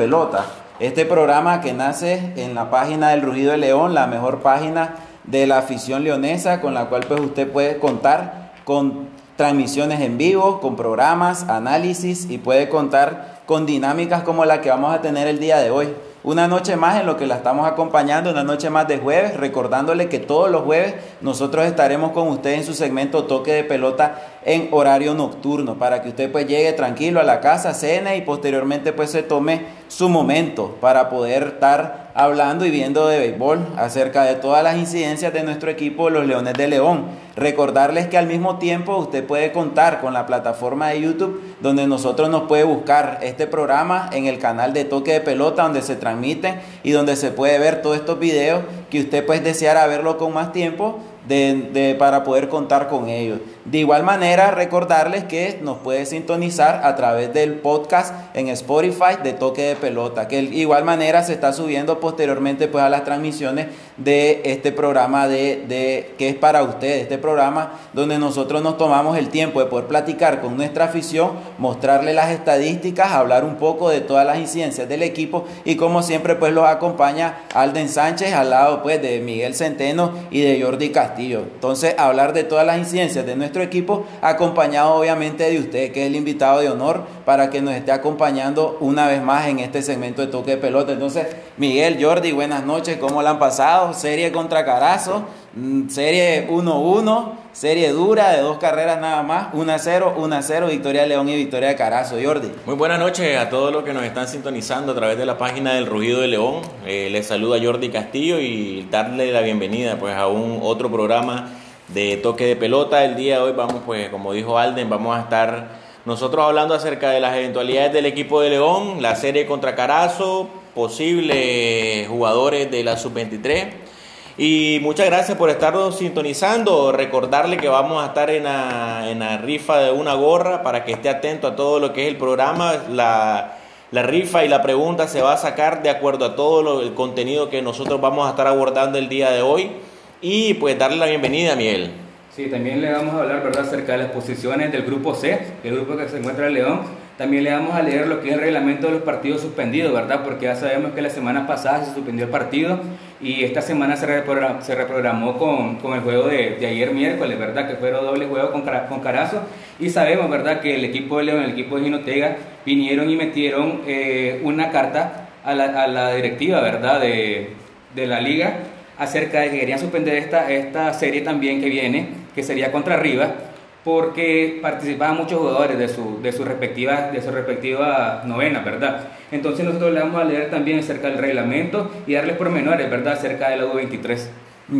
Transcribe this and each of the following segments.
Pelota. Este programa que nace en la página del Rugido de León, la mejor página de la afición leonesa, con la cual pues usted puede contar con transmisiones en vivo, con programas, análisis y puede contar con dinámicas como la que vamos a tener el día de hoy. Una noche más en lo que la estamos acompañando, una noche más de jueves, recordándole que todos los jueves nosotros estaremos con usted en su segmento Toque de Pelota en horario nocturno, para que usted pues llegue tranquilo a la casa, cene y posteriormente pues se tome su momento para poder estar hablando y viendo de béisbol acerca de todas las incidencias de nuestro equipo, los Leones de León. Recordarles que al mismo tiempo usted puede contar con la plataforma de YouTube donde nosotros nos puede buscar este programa en el canal de Toque de Pelota donde se transmite y donde se puede ver todos estos videos que usted pues deseara verlo con más tiempo de, para poder contar con ellos. De igual manera, recordarles que nos puede sintonizar a través del podcast en Spotify de Toque de Pelota, que de igual manera se está subiendo posteriormente pues, a las transmisiones de este programa de, de, que es para ustedes, este programa donde nosotros nos tomamos el tiempo de poder platicar con nuestra afición, mostrarle las estadísticas, hablar un poco de todas las incidencias del equipo y como siempre pues los acompaña Alden Sánchez al lado pues de Miguel Centeno y de Jordi Castillo. Entonces hablar de todas las incidencias de nuestro equipo acompañado obviamente de usted que es el invitado de honor para que nos esté acompañando una vez más en este segmento de toque de pelota. Entonces Miguel, Jordi, buenas noches, ¿cómo la han pasado? serie contra Carazo, mm, serie 1-1, serie dura de dos carreras nada más, 1-0, 1-0, Victoria León y Victoria de Carazo. Jordi. Muy buenas noches a todos los que nos están sintonizando a través de la página del Rugido de León. Eh, les saluda Jordi Castillo y darle la bienvenida pues a un otro programa de toque de pelota. El día de hoy vamos pues como dijo Alden, vamos a estar nosotros hablando acerca de las eventualidades del equipo de León, la serie contra Carazo, posibles jugadores de la sub-23. Y muchas gracias por estarnos sintonizando. Recordarle que vamos a estar en la, en la, rifa de una gorra para que esté atento a todo lo que es el programa. La, la rifa y la pregunta se va a sacar de acuerdo a todo el contenido que nosotros vamos a estar abordando el día de hoy. Y pues darle la bienvenida a Miguel. Sí, también le vamos a hablar ¿verdad? acerca de las posiciones del grupo C, el grupo que se encuentra en León también le vamos a leer lo que es el reglamento de los partidos suspendidos, ¿verdad? Porque ya sabemos que la semana pasada se suspendió el partido y esta semana se reprogramó, se reprogramó con, con, el juego de, de, ayer miércoles, ¿verdad? Que fueron doble juego con, con Carazo. Y sabemos, ¿verdad? Que el equipo de León, el equipo de Ginotega, vinieron y metieron eh, una carta a la, a la, directiva, ¿verdad? De, de la liga acerca de que querían suspender esta, esta serie también que viene, que sería contra Rivas porque participaban muchos jugadores de su, de su, respectiva, de su respectiva novena, ¿verdad? Entonces nosotros le vamos a leer también acerca del reglamento y darles pormenores, ¿verdad?, acerca de la U23.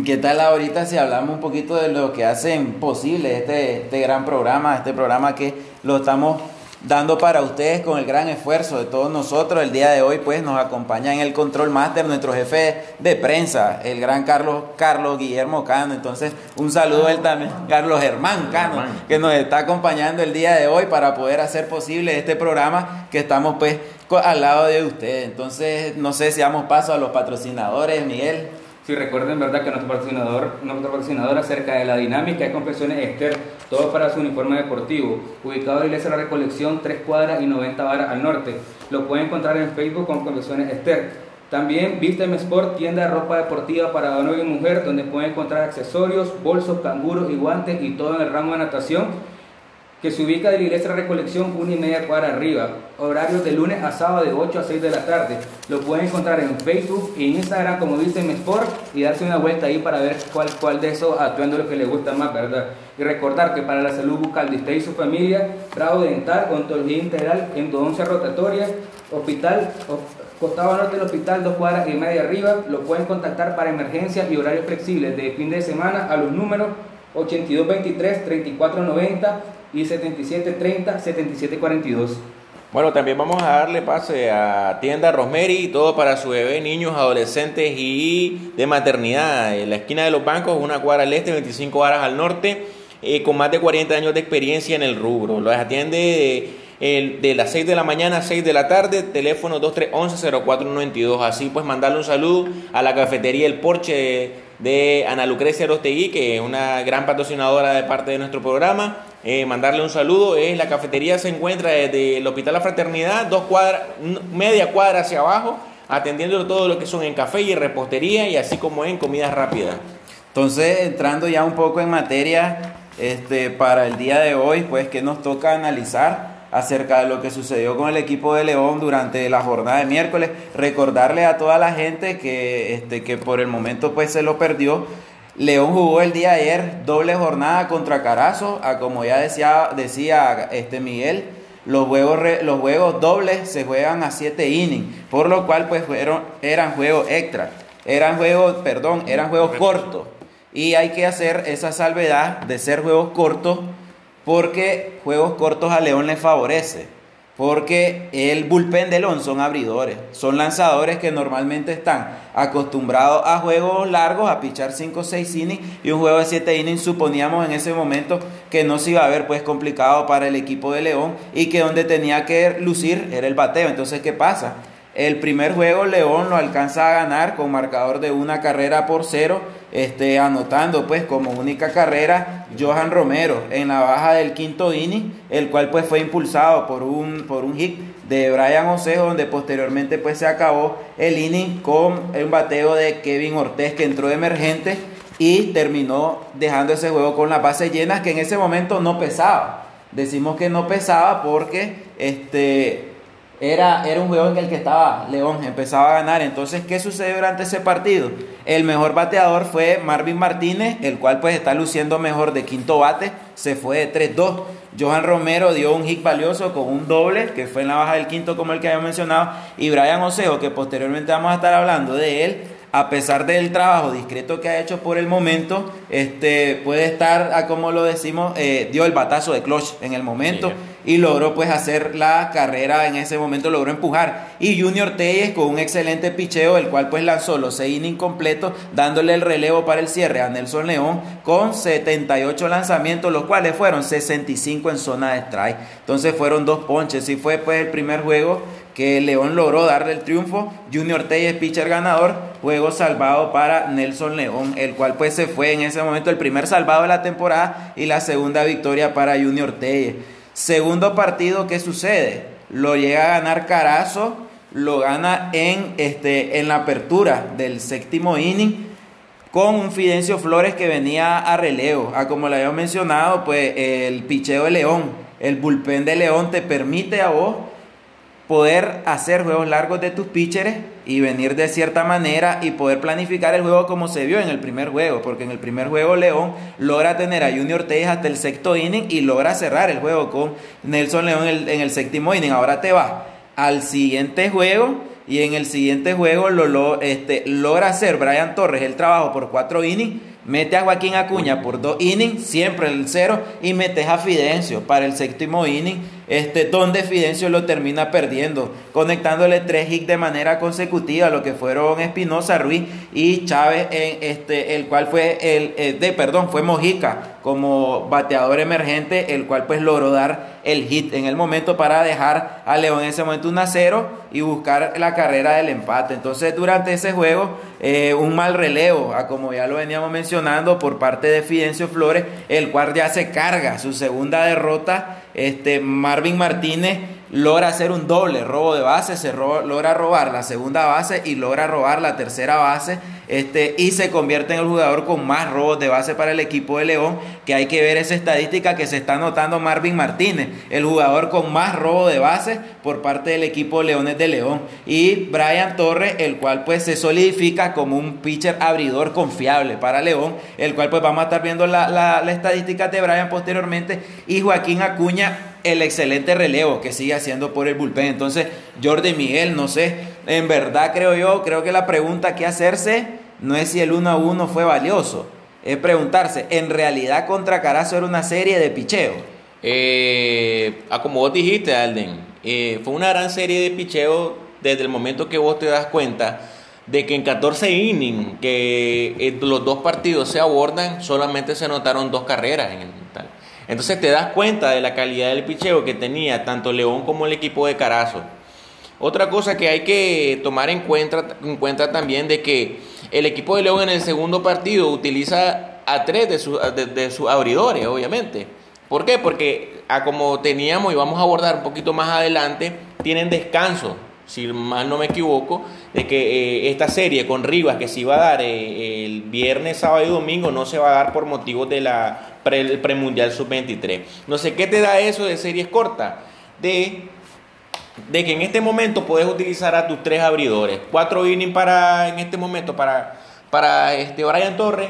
¿Qué tal ahorita si hablamos un poquito de lo que hacen posible este, este gran programa, este programa que lo estamos dando para ustedes con el gran esfuerzo de todos nosotros. El día de hoy pues nos acompaña en el control master nuestro jefe de prensa, el gran Carlos Carlos Guillermo Cano. Entonces, un saludo a él también, Carlos Germán Cano, que nos está acompañando el día de hoy para poder hacer posible este programa que estamos pues al lado de ustedes. Entonces, no sé si damos paso a los patrocinadores, Miguel. Sí, recuerden, ¿verdad?, que nuestro patrocinador, nuestro patrocinador acerca de la dinámica de Confecciones Esther, todo para su uniforme deportivo, ubicado en la Iglesia de la Recolección, 3 cuadras y 90 varas al norte. Lo pueden encontrar en Facebook con Confecciones Esther. También Vísteme Sport, tienda de ropa deportiva para hombre y mujer, donde pueden encontrar accesorios, bolsos, canguros y guantes y todo en el ramo de natación que se ubica de la iglesia de recolección una y media cuadra arriba, horarios de lunes a sábado de 8 a 6 de la tarde. Lo pueden encontrar en Facebook e Instagram como dice Sport y darse una vuelta ahí para ver cuál, cuál de esos atuendos que les gusta más, ¿verdad? Y recordar que para la salud bucal de usted y su familia, grado dental, odontología integral, endodoncia rotatoria, hospital, costado norte del hospital, dos cuadras y media arriba, lo pueden contactar para emergencias y horarios flexibles de fin de semana a los números 8223 3490 y 7730 7742. Bueno, también vamos a darle pase a tienda Rosemary, todo para su bebé, niños, adolescentes y de maternidad. En la esquina de los bancos, una cuadra al este, 25 horas al norte, eh, con más de 40 años de experiencia en el rubro. Los atiende de, de las 6 de la mañana a 6 de la tarde, teléfono 2311-0492. Así pues, mandarle un saludo a la cafetería El Porche de Ana Lucrecia Rostegui, que es una gran patrocinadora de parte de nuestro programa eh, mandarle un saludo. Es, la cafetería se encuentra desde el Hospital La Fraternidad, dos cuadras, media cuadra hacia abajo, atendiendo todo lo que son en café y repostería y así como en comidas rápidas. Entonces, entrando ya un poco en materia, este, para el día de hoy, pues que nos toca analizar acerca de lo que sucedió con el equipo de León durante la jornada de miércoles. Recordarle a toda la gente que, este, que por el momento pues se lo perdió. León jugó el día de ayer doble jornada contra Carazo, a como ya decía, decía este Miguel, los juegos, los juegos dobles se juegan a 7 innings, por lo cual pues fueron, eran juegos extra, eran juegos, perdón, eran juegos cortos. Y hay que hacer esa salvedad de ser juegos cortos porque juegos cortos a León le favorece. Porque el bullpen de León son abridores, son lanzadores que normalmente están acostumbrados a juegos largos, a pichar 5 o 6 innings y un juego de 7 innings suponíamos en ese momento que no se iba a ver pues complicado para el equipo de León y que donde tenía que lucir era el bateo. Entonces, ¿qué pasa? El primer juego León lo alcanza a ganar con marcador de una carrera por cero, este, anotando pues como única carrera Johan Romero en la baja del quinto inning, el cual pues fue impulsado por un, por un hit de Brian Osejo, donde posteriormente pues se acabó el inning con un bateo de Kevin Ortez que entró de emergente y terminó dejando ese juego con las bases llenas que en ese momento no pesaba. Decimos que no pesaba porque este era, era un juego en el que estaba León, empezaba a ganar. Entonces, ¿qué sucedió durante ese partido? El mejor bateador fue Marvin Martínez, el cual pues está luciendo mejor de quinto bate, se fue de 3-2. Johan Romero dio un hit valioso con un doble, que fue en la baja del quinto como el que había mencionado, y Brian Osejo, que posteriormente vamos a estar hablando de él, a pesar del trabajo discreto que ha hecho por el momento, este, puede estar, como lo decimos, eh, dio el batazo de clutch en el momento y logró pues hacer la carrera en ese momento, logró empujar. Y Junior Telles con un excelente picheo, el cual pues lanzó los seis innings completos, dándole el relevo para el cierre a Nelson León con 78 lanzamientos, los cuales fueron 65 en zona de strike. Entonces fueron dos ponches y fue pues el primer juego que León logró darle el triunfo. Junior Telles, pitcher ganador, juego salvado para Nelson León, el cual pues se fue en ese momento el primer salvado de la temporada y la segunda victoria para Junior Telles. Segundo partido, ¿qué sucede? Lo llega a ganar Carazo, lo gana en, este, en la apertura del séptimo inning con un Fidencio Flores que venía a relevo. A como le había mencionado, pues el picheo de León, el bullpen de León te permite a vos poder hacer juegos largos de tus pitchers y venir de cierta manera y poder planificar el juego como se vio en el primer juego, porque en el primer juego León logra tener a Junior Ortega hasta el sexto inning y logra cerrar el juego con Nelson León en el, en el séptimo inning. Ahora te va al siguiente juego y en el siguiente juego lo, este, logra hacer Brian Torres el trabajo por cuatro innings Mete a Joaquín Acuña por dos innings, siempre el cero, y metes a Fidencio para el séptimo inning, este, donde Fidencio lo termina perdiendo, conectándole tres hits de manera consecutiva, lo que fueron Espinosa, Ruiz y Chávez, en este, el cual fue el, eh, de, perdón, fue Mojica como bateador emergente, el cual pues logró dar el hit en el momento para dejar a León en ese momento un a y buscar la carrera del empate. Entonces durante ese juego, eh, un mal relevo, a como ya lo veníamos mencionando, por parte de Fidencio Flores, el cual ya se carga su segunda derrota. Este, Marvin Martínez logra hacer un doble robo de base, se logra robar la segunda base y logra robar la tercera base este, y se convierte en el jugador con más robos de base para el equipo de León, que hay que ver esa estadística que se está notando Marvin Martínez, el jugador con más robo de base por parte del equipo Leones de León, y Brian Torres, el cual pues se solidifica como un pitcher abridor confiable para León, el cual pues vamos a estar viendo la, la, la estadística de Brian posteriormente, y Joaquín Acuña el excelente relevo que sigue haciendo por el bullpen. Entonces, Jordi Miguel, no sé, en verdad creo yo, creo que la pregunta que hacerse no es si el 1 a 1 fue valioso, es preguntarse, ¿en realidad contra Carazo era una serie de picheo? Eh, como vos dijiste, Alden, eh, fue una gran serie de picheo desde el momento que vos te das cuenta de que en 14 innings que eh, los dos partidos se abordan, solamente se anotaron dos carreras en tal. Entonces te das cuenta de la calidad del picheo que tenía tanto León como el equipo de Carazo. Otra cosa que hay que tomar en cuenta, en cuenta también de que el equipo de León en el segundo partido utiliza a tres de, sus abridores, obviamente. ¿Por qué? Porque a como teníamos y vamos a abordar un poquito más adelante, tienen descanso, si mal no me equivoco, de que eh, esta serie con Rivas que se iba a dar eh, el viernes, sábado y domingo no se va a dar por motivos de la pre, premundial sub-23. No sé qué te da eso de series cortas, de de que en este momento puedes utilizar a tus tres abridores. Cuatro innings para, en este momento, para, para este Brian Torres,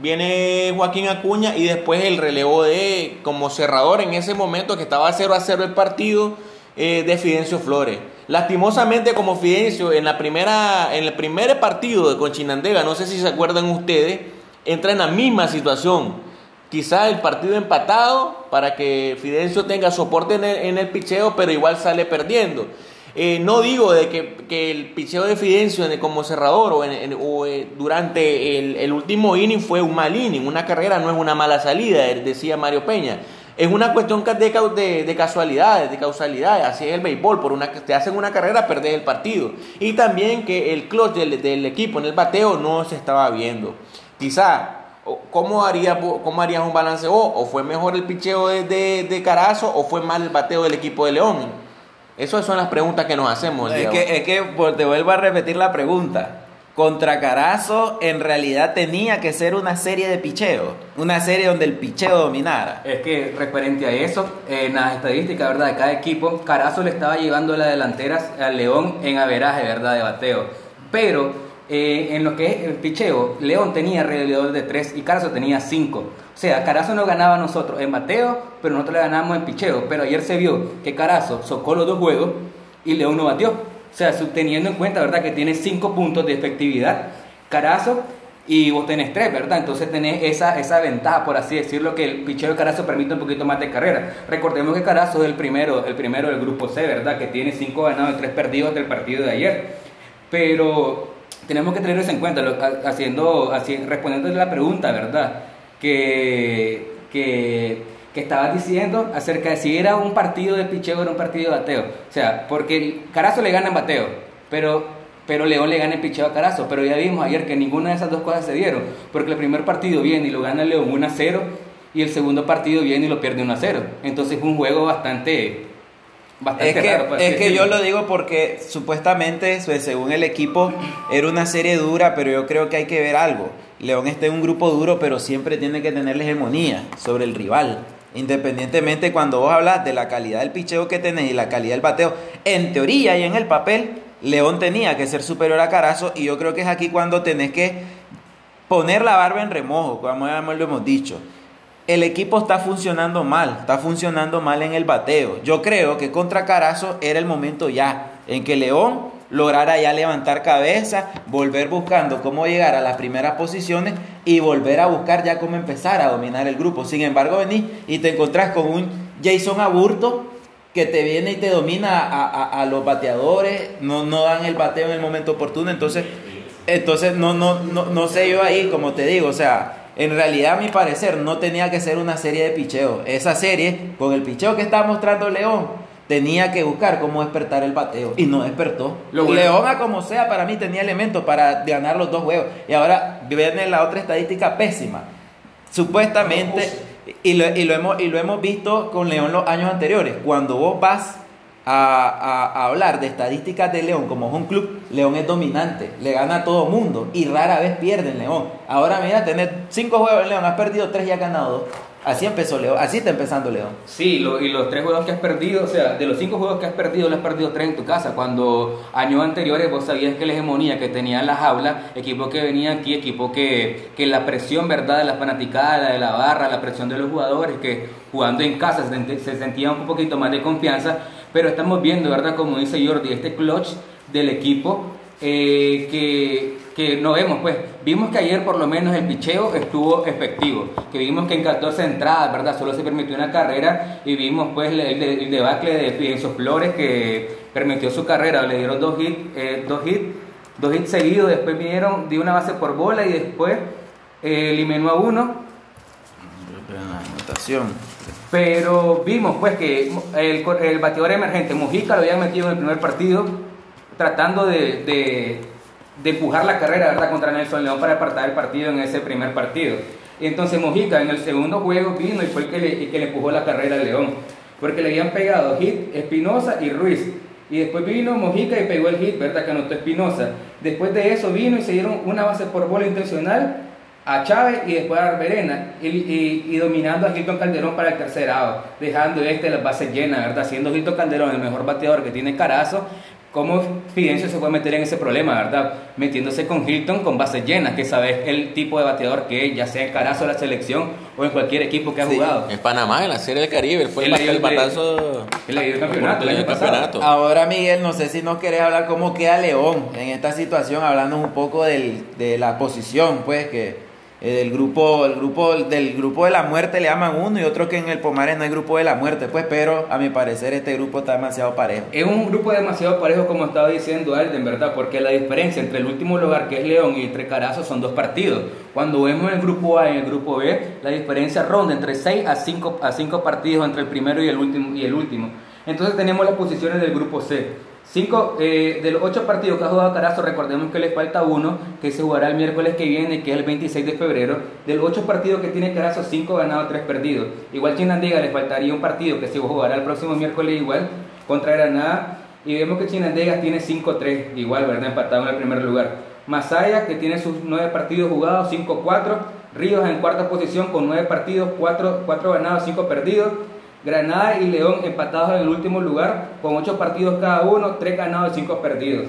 viene Joaquín Acuña y después el relevo de como cerrador en ese momento que estaba 0 a 0 el partido eh, de Fidencio Flores. Lastimosamente como Fidencio en la primera en el primer partido de Conchinandega, no sé si se acuerdan ustedes, entra en la misma situación quizá el partido empatado para que Fidencio tenga soporte en el, picheo, pero igual sale perdiendo. Eh, no digo de que, el picheo de Fidencio como cerrador o, eh, durante el, último inning fue un mal inning, una carrera no es una mala salida, decía Mario Peña. Es una cuestión de, de, casualidades, de causalidades, así es el béisbol, por una, te hacen una carrera, perdés el partido. Y también que el clutch del, del equipo en el bateo no se estaba viendo. Quizá ¿Cómo, haría, ¿Cómo harías un balance? ¿O fue mejor el picheo de, de, Carazo o fue mal el bateo del equipo de León? Esas son las preguntas que nos hacemos. Es que, es que pues, te vuelvo a repetir la pregunta. Contra Carazo en realidad tenía que ser una serie de picheo, una serie donde el picheo dominara. Es que referente a eso, en las estadísticas ¿verdad? de cada equipo, Carazo le estaba llevando las delanteras al León en averaje ¿verdad? de bateo. Pero eh, en lo que es el picheo, León tenía alrededor de 3 y Carazo tenía 5. O sea, Carazo no ganaba a nosotros en bateo, pero nosotros le ganábamos en picheo. Pero ayer se vio que Carazo socó los dos juegos y León no batió. O sea, teniendo en cuenta, ¿verdad?, que tiene 5 puntos de efectividad, Carazo y vos tenés 3, ¿verdad? Entonces tenés esa, esa ventaja, por así decirlo, que el picheo de Carazo permite un poquito más de carrera. Recordemos que Carazo es el primero, el primero del grupo C, ¿verdad? Que tiene 5 ganados y 3 perdidos del partido de ayer. Pero tenemos que tener eso en cuenta, haciendo, respondiendo a la pregunta, ¿verdad? Que, que, que estabas diciendo acerca de si era un partido de picheo o era un partido de bateo. O sea, porque Carazo le gana en bateo, pero, pero León le gana en picheo a Carazo. Pero ya vimos ayer que ninguna de esas dos cosas se dieron, porque el primer partido viene y lo gana León 1 a 0 y el segundo partido viene y lo pierde 1 a 0. Entonces fue un juego bastante es que, es que yo lo digo porque supuestamente, pues, según el equipo, era una serie dura, pero yo creo que hay que ver algo. León está en un grupo duro, pero siempre tiene que tener la hegemonía sobre el rival. Independientemente cuando vos hablas de la calidad del picheo que tenés y la calidad del bateo, en teoría y en el papel, León tenía que ser superior a Carazo y yo creo que es aquí cuando tenés que poner la barba en remojo, como ya lo hemos dicho el equipo está funcionando mal, está funcionando mal en el bateo. Yo creo que contra Carazo era el momento ya en que León lograra ya levantar cabeza, volver buscando cómo llegar a las primeras posiciones y volver a buscar ya cómo empezar a dominar el grupo. Sin embargo, venís y te encontrás con un Jason Aburto que te viene y te domina a, los bateadores, no, no dan el bateo en el momento oportuno, entonces, entonces no, no, no, no sé yo ahí, como te digo, o sea, en realidad, a mi parecer, no tenía que ser una serie de picheo. Esa serie, con el picheo que estaba mostrando León, tenía que buscar cómo despertar el bateo. Y no despertó. León, a como sea, para mí tenía elementos para ganar los dos juegos. Y ahora viene la otra estadística pésima. Supuestamente, y lo, y lo, hemos, y lo hemos visto con León los años anteriores. Cuando vos vas a, hablar de estadísticas de León como es un club, León es dominante, le gana a todo mundo y rara vez pierde en León. Ahora mira, tener cinco juegos en León, has perdido tres y has ganado dos. Así empezó León, así está empezando León. Sí, y los tres juegos que has perdido, o sea, de los cinco juegos que has perdido, le has perdido tres en tu casa. Cuando años anteriores vos sabías que la hegemonía que tenían las aulas, equipo que venía aquí, equipo que, que la presión, ¿verdad?, de la fanaticada, de la barra, la presión de los jugadores, que jugando en casa se, se sentían un poquito más de confianza, pero estamos viendo, ¿verdad? Como dice Jordi, este clutch del equipo eh, que, que, no vemos, pues vimos que ayer por lo menos el picheo estuvo efectivo, que vimos que en 14 entradas, ¿verdad? Solo se permitió una carrera y vimos pues el, el, debacle de Pienso Flores que permitió su carrera, le dieron dos hits, eh, dos hits, dos hits seguidos, después vinieron, dio una base por bola y después eh, eliminó a uno. Anotación. Pero vimos pues que el, el bateador emergente Mujica lo habían metido en el primer partido tratando de, de, empujar la carrera ¿verdad? contra Nelson León para apartar el partido en ese primer partido. Entonces Mojica en el segundo juego vino y fue el que le, que le empujó la carrera al León. Porque le habían pegado hit Espinosa y Ruiz. Y después vino Mojica y pegó el hit, ¿verdad? Que anotó Espinosa. Después de eso vino y se dieron una base por bola intencional a Chávez y después a Arberena y, y, dominando a Hilton Calderón para el tercer out, dejando este las bases llenas, ¿verdad? Siendo Hilton Calderón el mejor bateador que tiene Carazo, ¿cómo Fidencio se puede meter en ese problema, verdad? Metiéndose con Hilton con bases llenas, que sabes el tipo de bateador que es, ya sea en Carazo de la selección o en cualquier equipo que ha jugado. En Panamá, en la Serie del Caribe, fue el, el, batazo. El, campeonato, el campeonato. Ahora, Miguel, no sé si nos querés hablar cómo queda León en esta situación, hablando un poco del, de la posición, pues, que eh, del grupo, el grupo, del grupo de la muerte le llaman uno y otro que en el Pomares no hay grupo de la muerte, pues, pero a mi parecer este grupo está demasiado parejo. Es un grupo demasiado parejo, como estaba diciendo Alden, ¿verdad? Porque la diferencia entre el último lugar, que es León, y entre Carazo son dos partidos. Cuando vemos el grupo A y el grupo B, la diferencia ronda entre 6 a 5 a cinco partidos entre el primero y el último. Y el último. Entonces tenemos las posiciones del grupo C. Cinco, eh, de los ocho partidos que ha jugado Carazo, recordemos que le falta uno, que se jugará el miércoles que viene, que es el 26 de febrero. De los ocho partidos que tiene Carazo, cinco ganados, tres perdidos. Igual Chinandega le faltaría un partido que se jugará el próximo miércoles igual contra Granada. Y vemos que Chinandega tiene 5-3, igual, ¿verdad? Empatado en el primer lugar. Masaya, que tiene sus nueve partidos jugados, 5-4. Ríos en cuarta posición con nueve partidos, cuatro, cuatro ganados, cinco perdidos. Granada y León empatados en el último lugar con 8 partidos cada uno, 3 ganados y 5 perdidos.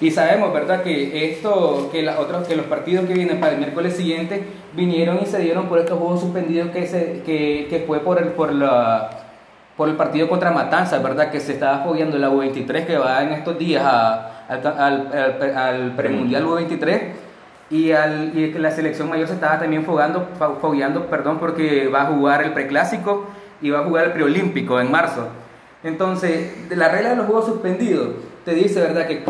Y sabemos, ¿verdad?, que esto, que, los partidos que vienen para el miércoles siguiente vinieron y se dieron por estos juegos suspendidos que, se, que, que fue por el, por, la, por el partido contra Matanzas, ¿verdad?, que se estaba fogueando la U23 que va en estos días al, al premundial U23 y, al, y la selección mayor se estaba también fogando, fogueando, perdón, porque va a jugar el preclásico y va a jugar el preolímpico en marzo. Entonces, de la regla de los juegos suspendidos te dice, ¿verdad?, que,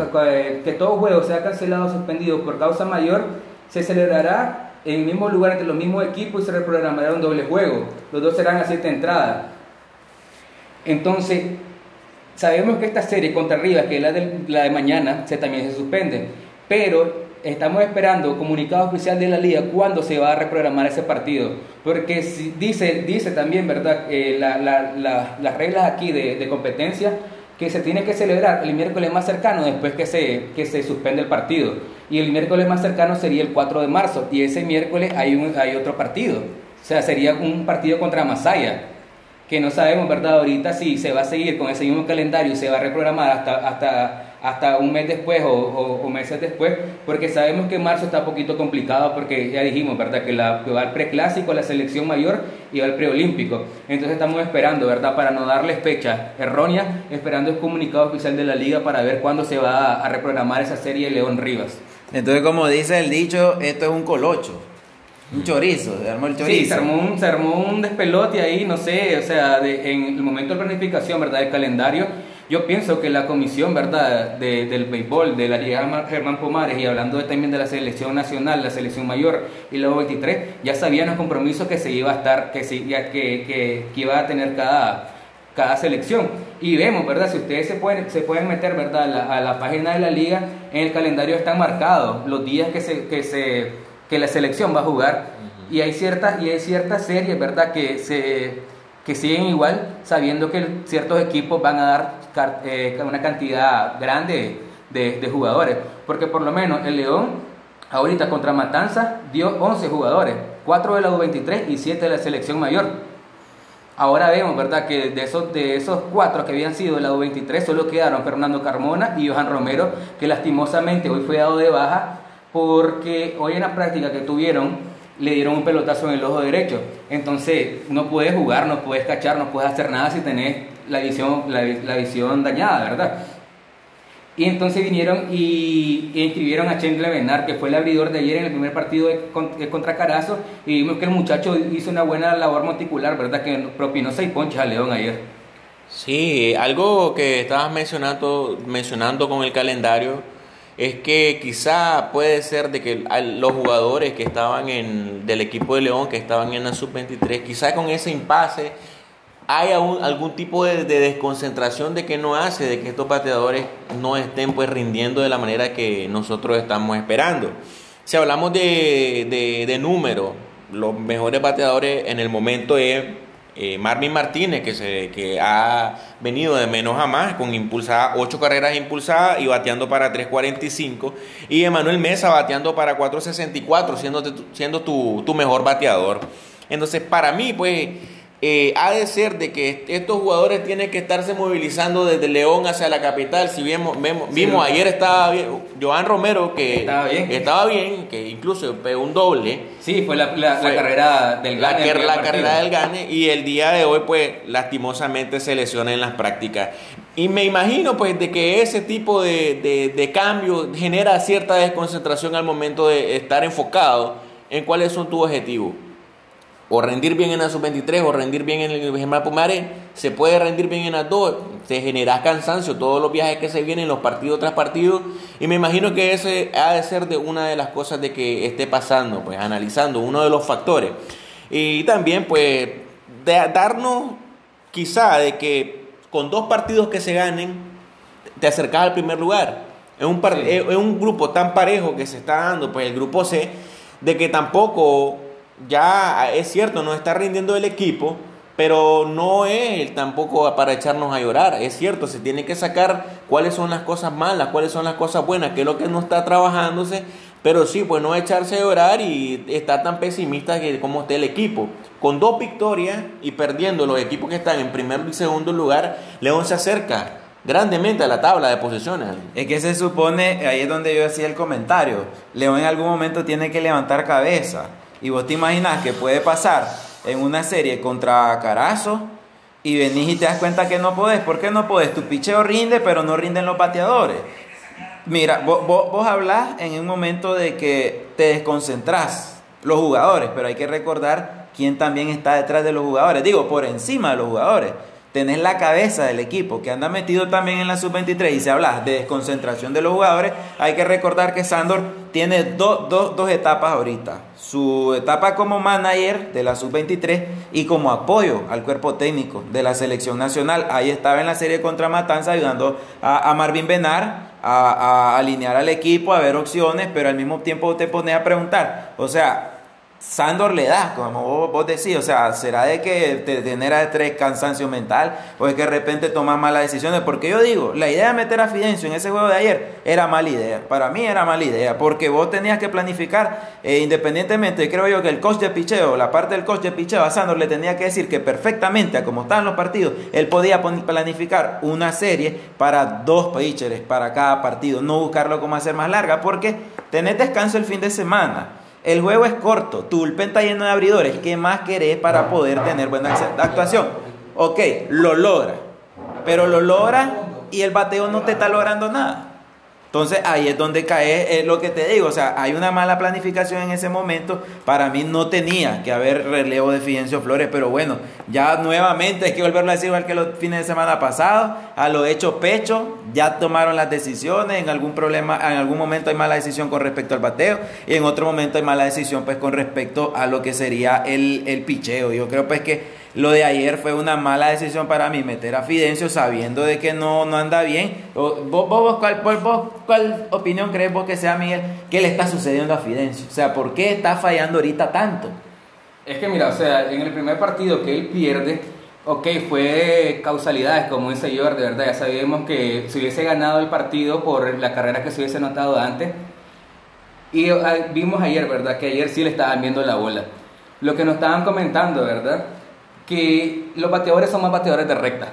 que todo juego sea cancelado o suspendido por causa mayor, se celebrará en el mismo lugar entre los mismos equipos y se reprogramará un doble juego. Los dos serán a siete entradas. Entonces, sabemos que esta serie contra Rivas, que es la de, la de mañana, se, también se suspende. Pero estamos esperando comunicado oficial de la liga cuándo se va a reprogramar ese partido. Porque dice, dice también, ¿verdad?, eh, las reglas aquí de, competencia que se tiene que celebrar el miércoles más cercano después que se, que se suspende el partido. Y el miércoles más cercano sería el 4 de marzo. Y ese miércoles hay, un, hay otro partido. O sea, sería un partido contra Masaya que no sabemos, ¿verdad? Ahorita si se va a seguir con ese mismo calendario y se va a reprogramar hasta, hasta, hasta un mes después o, meses después, porque sabemos que marzo está un poquito complicado porque ya dijimos, ¿verdad? Que, la, va al preclásico, la selección mayor y va al preolímpico. Entonces estamos esperando, ¿verdad? Para no darles fecha errónea, esperando el comunicado oficial de la liga para ver cuándo se va a, reprogramar esa serie León Rivas. Entonces, como dice el dicho, esto es un colocho. Un chorizo, se armó el chorizo. Sí, se armó, un, se armó un despelote ahí, no sé, o sea, en el momento de planificación, ¿verdad? Del calendario, yo pienso que la comisión, ¿verdad? De, del béisbol, de la Liga Germán Pomares y hablando también de la selección nacional, la selección mayor y la 23 ya sabían los compromisos que se iba a estar, que, se, que, que, que iba a tener cada, cada selección. Y vemos, ¿verdad? Si ustedes se pueden, se pueden meter, ¿verdad? A la, a la página de la liga, en el calendario están marcados los días que se, que se que la selección va a jugar y hay ciertas y hay ciertas series, ¿verdad? Que se que siguen igual sabiendo que ciertos equipos van a dar eh, una cantidad grande de, jugadores, porque por lo menos el León ahorita contra Matanza dio 11 jugadores, 4 de la U23 y 7 de la selección mayor. Ahora vemos, ¿verdad?, que de esos, de esos cuatro que habían sido de la U23 solo quedaron Fernando Carmona y Johan Romero, que lastimosamente hoy fue dado de baja porque hoy en la práctica que tuvieron le dieron un pelotazo en el ojo derecho. Entonces no puedes jugar, no puedes cachar, no puedes hacer nada si tenés la visión, la, visión dañada, ¿verdad? Y entonces vinieron y, inscribieron a Chen Benar, que fue el abridor de ayer en el primer partido contra Carazo, y vimos que el muchacho hizo una buena labor monticular, ¿verdad? Que propinó seis ponches a León ayer. Sí, algo que estabas mencionando, mencionando con el calendario es que quizá puede ser de que los jugadores que estaban en del equipo de León, que estaban en la sub-23, quizá con ese impasse hay algún tipo de, desconcentración de que no hace, de que estos pateadores no estén pues rindiendo de la manera que nosotros estamos esperando. Si hablamos de, de, de número, los mejores bateadores en el momento es eh, Marvin Martínez, que, se, que ha venido de menos a más, con impulsada, ocho carreras impulsadas y bateando para 3.45. Y Emanuel Mesa bateando para 4.64, siendo, siendo tu, tu mejor bateador. Entonces, para mí, pues eh, ha de ser de que estos jugadores tienen que estarse movilizando desde León hacia la capital. Si vemos, vimos ayer estaba bien, Joan Romero que estaba bien, que incluso pegó un doble. Sí, fue la, carrera del Gane. La, carrera del Gane y el día de hoy pues lastimosamente se lesiona en las prácticas. Y me imagino pues de que ese tipo de, de cambio genera cierta desconcentración al momento de estar enfocado en cuáles son tus objetivos o rendir bien en la sub-23 o rendir bien en el General Pumare, se puede rendir bien en las dos, se genera cansancio, todos los viajes que se vienen, los partidos tras partidos, y me imagino que ese ha de ser de una de las cosas de que esté pasando, pues analizando uno de los factores. Y también pues de darnos quizá de que con dos partidos que se ganen, te acercas al primer lugar. Es un, es un grupo tan parejo que se está dando, pues el grupo C, de que tampoco ya es cierto, no está rindiendo el equipo, pero no es tampoco para echarnos a llorar. Es cierto, se tiene que sacar cuáles son las cosas malas, cuáles son las cosas buenas, qué es lo que no está trabajándose, pero sí, pues no echarse a llorar y estar tan pesimista que como esté el equipo. Con dos victorias y perdiendo los equipos que están en primer y segundo lugar, León se acerca grandemente a la tabla de posiciones. Es que se supone, ahí es donde yo hacía el comentario, León en algún momento tiene que levantar cabeza. Y vos te imaginas que puede pasar en una serie contra Carazo y venís y te das cuenta que no podés. ¿Por qué no podés? Tu picheo rinde, pero no rinden los bateadores. Mira, vos, vos, hablás en un momento de que te desconcentrás los jugadores, pero hay que recordar quién también está detrás de los jugadores. Digo, por encima de los jugadores tenés la cabeza del equipo que anda metido también en la sub-23 y se habla de desconcentración de los jugadores, hay que recordar que Sandor tiene dos etapas ahorita. Su etapa como manager de la sub-23 y como apoyo al cuerpo técnico de la selección nacional. Ahí estaba en la serie contra Matanza ayudando a, Marvin Benar a, a, alinear al equipo, a ver opciones, pero al mismo tiempo te pone a preguntar, o sea, Sandor le da, como vos, decís, o sea, será de que te genera estrés, cansancio mental, o es que de repente tomas malas decisiones, porque yo digo, la idea de meter a Fidencio en ese juego de ayer era mala idea, para mí era mala idea, porque vos tenías que planificar, eh, independientemente, creo yo que el coach de picheo, la parte del coach de picheo a Sandor le tenía que decir que perfectamente, como estaban los partidos, él podía planificar una serie para dos pitchers para cada partido, no buscarlo como hacer más larga, porque tenés descanso el fin de semana. El juego es corto, tu bullpen está lleno de abridores. ¿Qué más querés para poder tener buena actuación? Ok, lo logra. Pero lo logra y el bateo no te está logrando nada. Entonces ahí es donde cae lo que te digo, o sea, hay una mala planificación en ese momento. Para mí no tenía que haber relevo de Fidencio Flores, pero bueno, ya nuevamente hay que volverlo a decir igual que los fines de semana pasados, a lo hecho pecho, ya tomaron las decisiones, en algún problema, en algún momento hay mala decisión con respecto al bateo y en otro momento hay mala decisión pues con respecto a lo que sería el, el picheo. Yo creo pues que lo de ayer fue una mala decisión para mí meter a Fidencio sabiendo de que no, no anda bien. ¿Vos, vos, cuál, vos, ¿Cuál opinión crees vos que sea, Miguel? ¿Qué le está sucediendo a Fidencio? O sea, ¿por qué está fallando ahorita tanto? Es que mira, o sea, en el primer partido que él pierde, ok, fue causalidades, como dice yo, de verdad, ya sabíamos que si hubiese ganado el partido por la carrera que se hubiese notado antes, y ah, vimos ayer, ¿verdad? Que ayer sí le estaban viendo la bola. Lo que nos estaban comentando, ¿verdad? Que los bateadores son más bateadores de recta.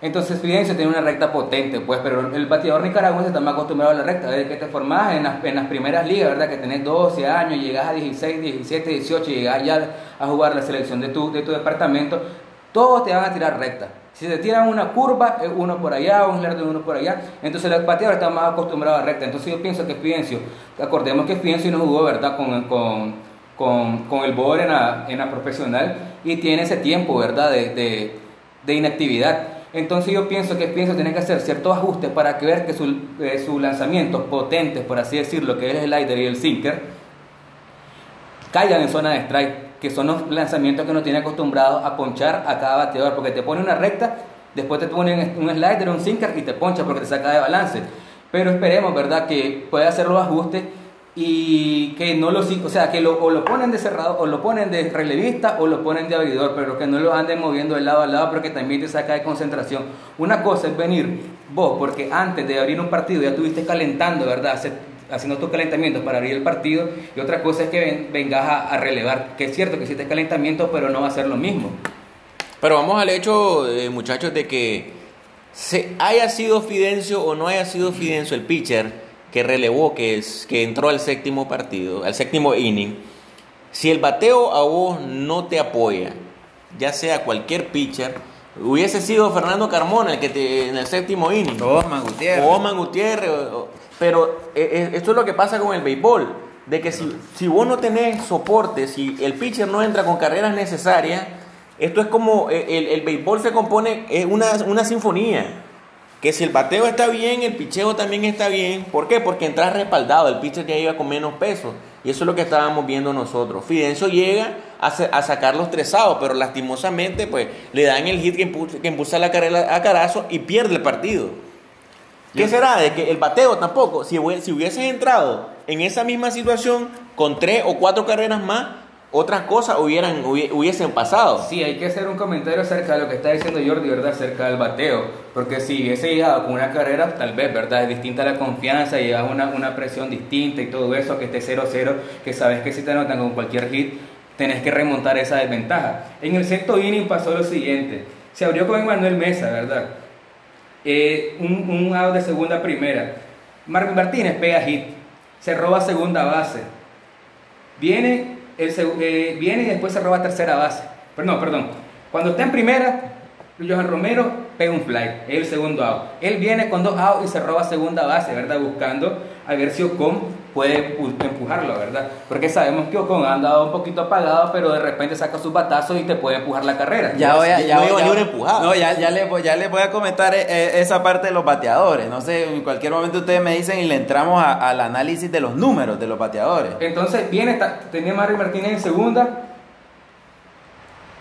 Entonces Fidencio tiene una recta potente, pues, pero el bateador nicaragüense está más acostumbrado a la recta. Desde que te formás en las, primeras ligas, ¿verdad? Que tenés 12 años, llegas a 16, 17, 18, llegas ya a jugar la selección de tu, de tu departamento, todos te van a tirar recta. Si te tiran una curva, uno por allá, un de uno por allá. Entonces el bateador está más acostumbrado a recta. Entonces yo pienso que Fidencio, acordemos que Fidencio no jugó, ¿verdad? Con con, con el board en la, en la, profesional y tiene ese tiempo, ¿verdad?, de, de, de inactividad. Entonces yo pienso que pienso tiene que hacer ciertos ajustes para que ver que sus eh, su lanzamientos potentes, por así decirlo, que es el slider y el sinker, caigan en zona de strike, que son los lanzamientos que uno tiene acostumbrado a ponchar a cada bateador, porque te pone una recta, después te ponen un slider, un sinker y te poncha porque te saca de balance. Pero esperemos, ¿verdad?, que pueda hacer los ajustes y que no lo, o sea, que lo, o lo ponen de cerrado, o lo ponen de relevista, o lo ponen de abridor, pero que no lo anden moviendo de lado a lado porque también te saca de concentración. Una cosa es venir vos, porque antes de abrir un partido ya estuviste calentando, ¿verdad? haciendo tus calentamientos para abrir el partido, y otra cosa es que vengas a, relevar, que es cierto que hiciste calentamiento, pero no va a ser lo mismo. Pero vamos al hecho, eh, muchachos, de que se haya sido Fidencio o no haya sido Fidencio el pitcher, que relevó, que, es, que entró al séptimo partido, al séptimo inning, si el bateo a vos no te apoya, ya sea cualquier pitcher, hubiese sido Fernando Carmona el que te, en el séptimo inning. O Osman Gutiérrez. O Osman Gutiérrez. pero eh, eh, esto es lo que pasa con el béisbol, de que si, si vos no tenés soporte, si el pitcher no entra con carreras necesarias, esto es como eh, el, el béisbol se compone, es una, una sinfonía que si el bateo está bien, el picheo también está bien. ¿Por qué? Porque entras respaldado, el pitcher ya iba con menos peso. Y eso es lo que estábamos viendo nosotros. Fidencio llega a, sacar los tresados, pero lastimosamente pues le dan el hit que impulsa, la carrera a Carazo y pierde el partido. ¿Qué será? De que el bateo tampoco, si, si hubieses entrado en esa misma situación con tres o cuatro carreras más, otras cosas hubieran, hubiesen pasado. Sí, hay que hacer un comentario acerca de lo que está diciendo Jordi, ¿verdad? Acerca del bateo. Porque si hubiese llegado con una carrera, tal vez, ¿verdad? Es distinta la confianza, llevas una, una presión distinta y todo eso, que esté 0-0, que sabes que si te anotan con cualquier hit, tenés que remontar esa desventaja. En el sexto inning pasó lo siguiente. Se abrió con Manuel Mesa, ¿verdad? Eh, un, un out de segunda a primera. Marvin Martínez pega hit. Se roba segunda base. Viene él eh, viene y después se roba tercera base. Perdón, perdón. Cuando está en primera, Johan Romero pega un fly, el segundo out. Él viene con dos outs y se roba segunda base, ¿verdad? Buscando a ver si Ocon puede empujarlo, ¿verdad? Porque sabemos que Ocon ha andado un poquito apagado, pero de repente saca sus batazos y te puede empujar la carrera. Ya voy a, ya, no No, ya, ya, le, ya le voy a comentar eh, eh, esa parte de los bateadores. No sé, en cualquier momento ustedes me dicen y le entramos al análisis de los números de los bateadores. Entonces viene, tenía Mario Martínez en segunda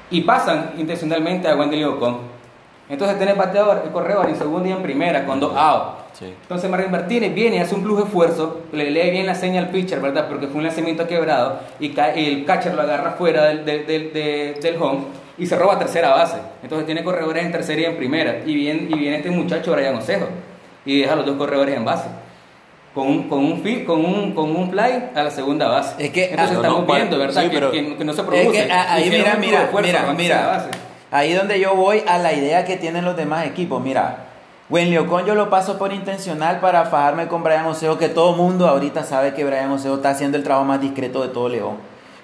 y pasan intencionalmente a Wendy Ocon. Entonces tenés bateador, el corredor en segunda y en primera con dos outs. Entonces Martín Martínez viene y hace un plus esfuerzo, le lee bien la señal al pitcher, ¿verdad? Porque fue un lanzamiento quebrado y el catcher lo agarra fuera del, del, home y se roba tercera base. Entonces tiene corredores en tercera y en primera. Y viene, y viene este muchacho Brian Osejo y deja a los dos corredores en base. Con un, con, un, con, un, con un fly a la segunda base. Es que, Entonces ah, estamos viendo, ¿verdad? que, no se produce. Es que, ah, ahí mira, mira, mira, mira. Ahí donde yo voy a la idea que tienen los demás equipos. Mira, Leocón yo lo paso por intencional para fajarme con Brian Oseo, que todo mundo ahorita sabe que Brian Oseo está haciendo el trabajo más discreto de todo León.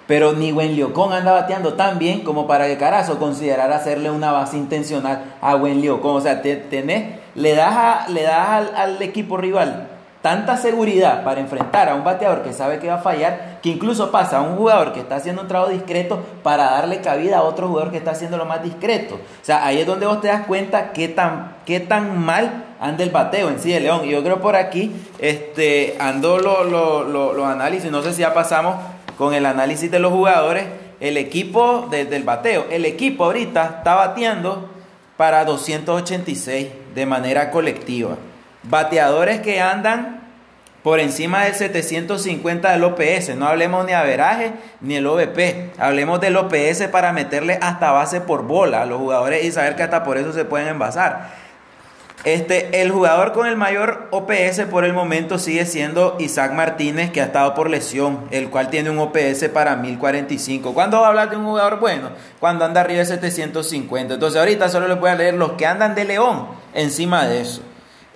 Pero ni Leocón anda bateando tan bien como para que Carazo considerara hacerle una base intencional a Leocón. O sea, tenés, le das, le das al equipo rival tanta seguridad para enfrentar a un bateador que sabe que va a fallar, que incluso pasa a un jugador que está haciendo un trabajo discreto para darle cabida a otro jugador que está haciendo lo más discreto. O sea, ahí es donde vos te das cuenta qué tan, qué tan mal anda el bateo en sí de León. Y yo creo por aquí este, ando los lo, análisis, no sé si ya pasamos con el análisis de los jugadores, el equipo del bateo, el equipo ahorita está bateando para 286 de manera colectiva. Bateadores que andan por encima del 750 del OPS. No hablemos ni averaje ni el OVP. Hablemos del OPS para meterle hasta base por bola a los jugadores y saber que hasta por eso se pueden envasar. Este, el jugador con el mayor OPS por el momento sigue siendo Isaac Martínez, que ha estado por lesión, el cual tiene un OPS para 1045. ¿Cuándo va a hablar de un jugador bueno? Cuando anda arriba de 750. Entonces ahorita solo les voy a leer los que andan de León encima de eso.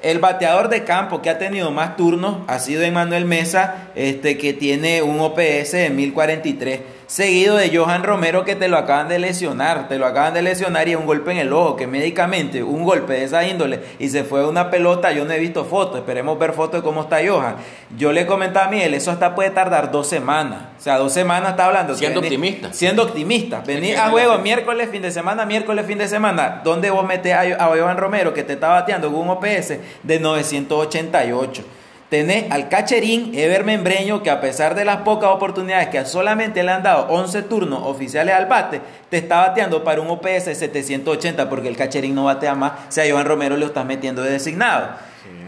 El bateador de campo que ha tenido más turnos ha sido Emmanuel Mesa, este, que tiene un OPS de 1043 seguido de Johan Romero que te lo acaban de lesionar, te lo acaban de lesionar y un golpe en el ojo, que médicamente un golpe de esa índole y se fue una pelota, yo no he visto fotos, esperemos ver fotos de cómo está Johan. Yo le comentaba a Miguel, eso hasta puede tardar dos semanas, o sea, dos semanas está hablando. Siendo optimista. Siendo optimista, venir a juego miércoles, fin de semana, miércoles, fin de semana, donde vos metes a, a Johan Romero que te está bateando con un OPS de 988. Tenés al cacherín Ever Membreño, que a pesar de las pocas oportunidades que solamente le han dado 11 turnos oficiales al bate, te está bateando para un OPS 780, porque el cacherín no batea más. O sea, Johan Romero lo estás metiendo de designado.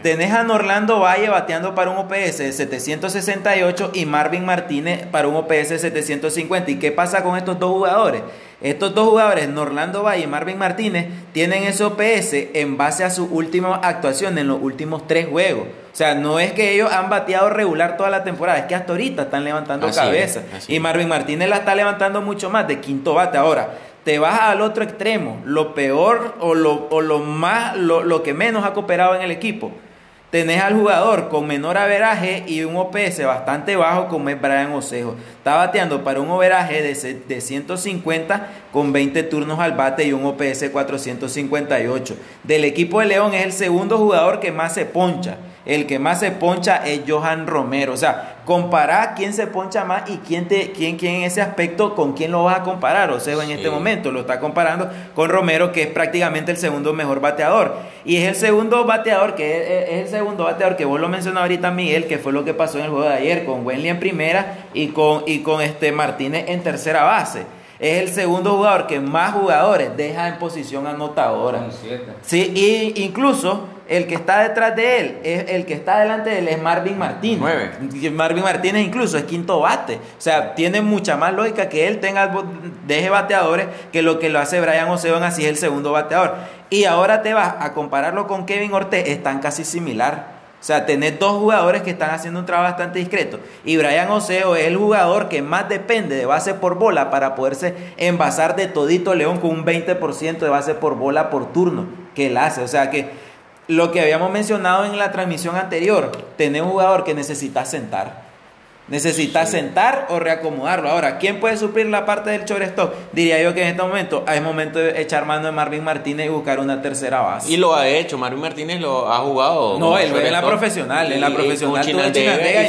Tenés a Norlando Valle bateando para un OPS de 768 y Marvin Martínez para un OPS de 750. ¿Y qué pasa con estos dos jugadores? Estos dos jugadores, Norlando Valle y Marvin Martínez, tienen ese OPS en base a su última actuación en los últimos tres juegos. O sea, no es que ellos han bateado regular toda la temporada, es que hasta ahorita están levantando cabeza. y Marvin Martínez la está levantando mucho más de quinto bate. Ahora, te vas al otro extremo, lo peor o lo, o lo más, lo, lo que menos ha cooperado en el equipo tenés al jugador con menor averaje y un OPS bastante bajo como es Brian Osejo. Está bateando para un overaje de, de 150 con 20 turnos al bate y un OPS 458. Del equipo de León es el segundo jugador que más se poncha el que más se poncha es Johan Romero. O sea, comparar quién se poncha más y quién, te, quién, quién en ese aspecto, con quién lo vas a comparar. O sea, en este momento lo está comparando con Romero, que es prácticamente el segundo mejor bateador. Y es el segundo bateador, que es, el segundo bateador que vos lo mencionabas ahorita, Miguel, que fue lo que pasó en el juego de ayer, con Wenley en primera y con, y con este Martínez en tercera base es el segundo jugador que más jugadores deja en posición anotadora. Sí, y incluso el que está detrás de él, es, el que está delante de él es Marvin Martínez. Marvin Martínez incluso es quinto bate. O sea, tiene mucha más lógica que él tenga, deje bateadores que lo que lo hace Brian Oseon, así es el segundo bateador. Y ahora te vas a compararlo con Kevin Ortez, están casi similar. O sea, tenés dos jugadores que están haciendo un trabajo bastante discreto. Y Brian Oseo es el jugador que más depende de base por bola para poderse envasar de todito León con un 20% de base por bola por turno que él hace. O sea que lo que habíamos mencionado en la transmisión anterior, tener un jugador que necesita sentar. Necesita sentar o reacomodarlo. Ahora, ¿quién puede suplir la parte del shortstop? Diría yo que en este momento es momento de echar mano de Marvin Martínez y buscar una tercera base. Y lo ha hecho, Marvin Martínez lo ha jugado. No, él en la profesional, en la profesional y,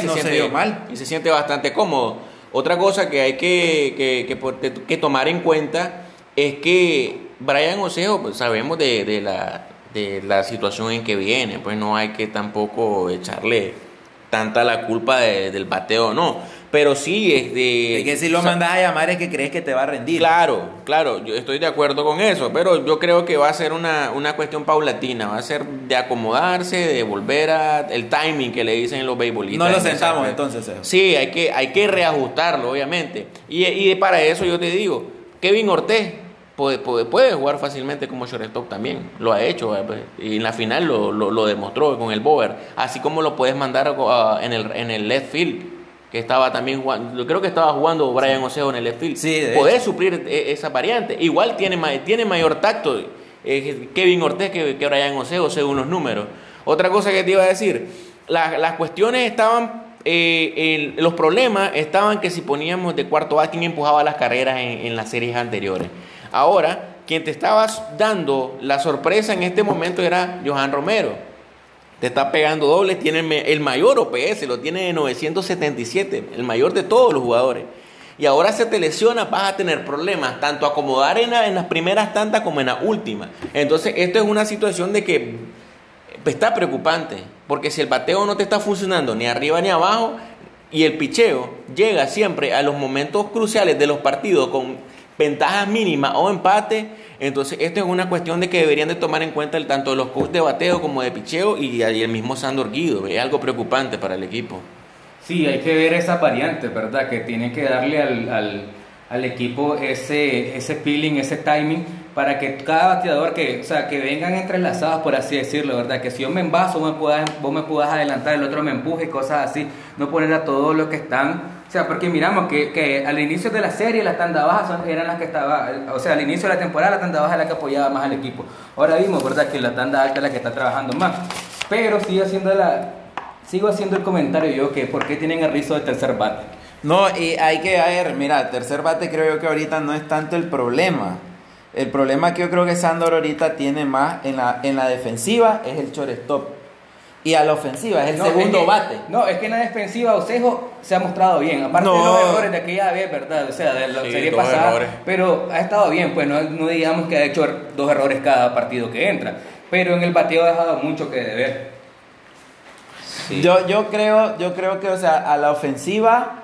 no se dio mal. Y se siente bastante cómodo. Otra cosa que hay que, que, que, tomar en cuenta es que Brian Osejo, pues sabemos de, de, la, de la situación en que viene, pues no hay que tampoco echarle tanta la culpa del bateo, no. Pero sí es de... Es que si lo mandas a llamar es que crees que te va a rendir. Claro, claro, yo estoy de acuerdo con eso, pero yo creo que va a ser una, una cuestión paulatina, va a ser de acomodarse, de volver a el timing que le dicen los beisbolistas. No lo sentamos entonces. Sí, hay que, hay que reajustarlo, obviamente. Y, y para eso yo te digo, Kevin Ortez puede, puede, jugar fácilmente como shortstop también. Lo ha hecho eh, pues, y en la final lo, lo, demostró con el Bower. Así como lo puedes mandar en, el, en el left field, que estaba también jugando. Creo que estaba jugando Brian Oseo en el left field. Sí, puedes suplir e, esa variante. Igual tiene, tiene mayor tacto eh, Kevin Ortez que, que Brian Oseo, según los números. Otra cosa que te iba a decir: las cuestiones estaban eh, los problemas estaban que si poníamos de cuarto a quien empujaba las carreras en, en, las series anteriores. Ahora, quien te estaba dando la sorpresa en este momento era Johan Romero. Te está pegando doble, tiene el mayor OPS, lo tiene de 977, el mayor de todos los jugadores. Y ahora se te lesiona, vas a tener problemas, tanto acomodar en, en las primeras tantas como en la última. Entonces, esto es una situación de que está preocupante, porque si el bateo no te está funcionando ni arriba ni abajo, y el picheo llega siempre a los momentos cruciales de los partidos con ventajas mínimas o empate. Entonces, esto es una cuestión de que deberían de tomar en cuenta el, tanto los coaches de bateo como de picheo y, el mismo Sandor Guido. Es algo preocupante para el equipo. Sí, hay que ver esa variante, ¿verdad? Que tiene que darle al, al, equipo ese, ese feeling, ese timing para que cada bateador que, o sea, que vengan entrelazados, por así decirlo, ¿verdad? Que si yo me envaso, vos me puedas, vos me puedas adelantar, el otro me empuje, cosas así, no poner a todos los que están, sea, porque miramos que, que al inicio de la serie las tanda bajas eran las que estaba, o sea, al inicio de la temporada la tanda baja era la que apoyaba más al equipo. Ahora vimos, ¿verdad? Que la tanda alta es la que está trabajando más. Pero sigo haciendo la, sigo haciendo el comentario yo que por qué tienen el rizo de tercer bate. No, y hay que ver, mira, tercer bate creo yo que ahorita no es tanto el problema. El problema que yo creo que Sandor ahorita tiene más en la, en la defensiva es el shortstop. Y a la ofensiva es el segundo bate. No, es que en la defensiva Osejo se ha mostrado bien. Aparte de los errores de aquella vez, ¿verdad? O sea, de la serie pasada. Pero ha estado bien, pues no, no digamos que ha hecho dos errores cada partido que entra. Pero en el bateo ha dejado mucho que deber. Sí. Yo, yo, creo, yo creo que, o sea, a la ofensiva,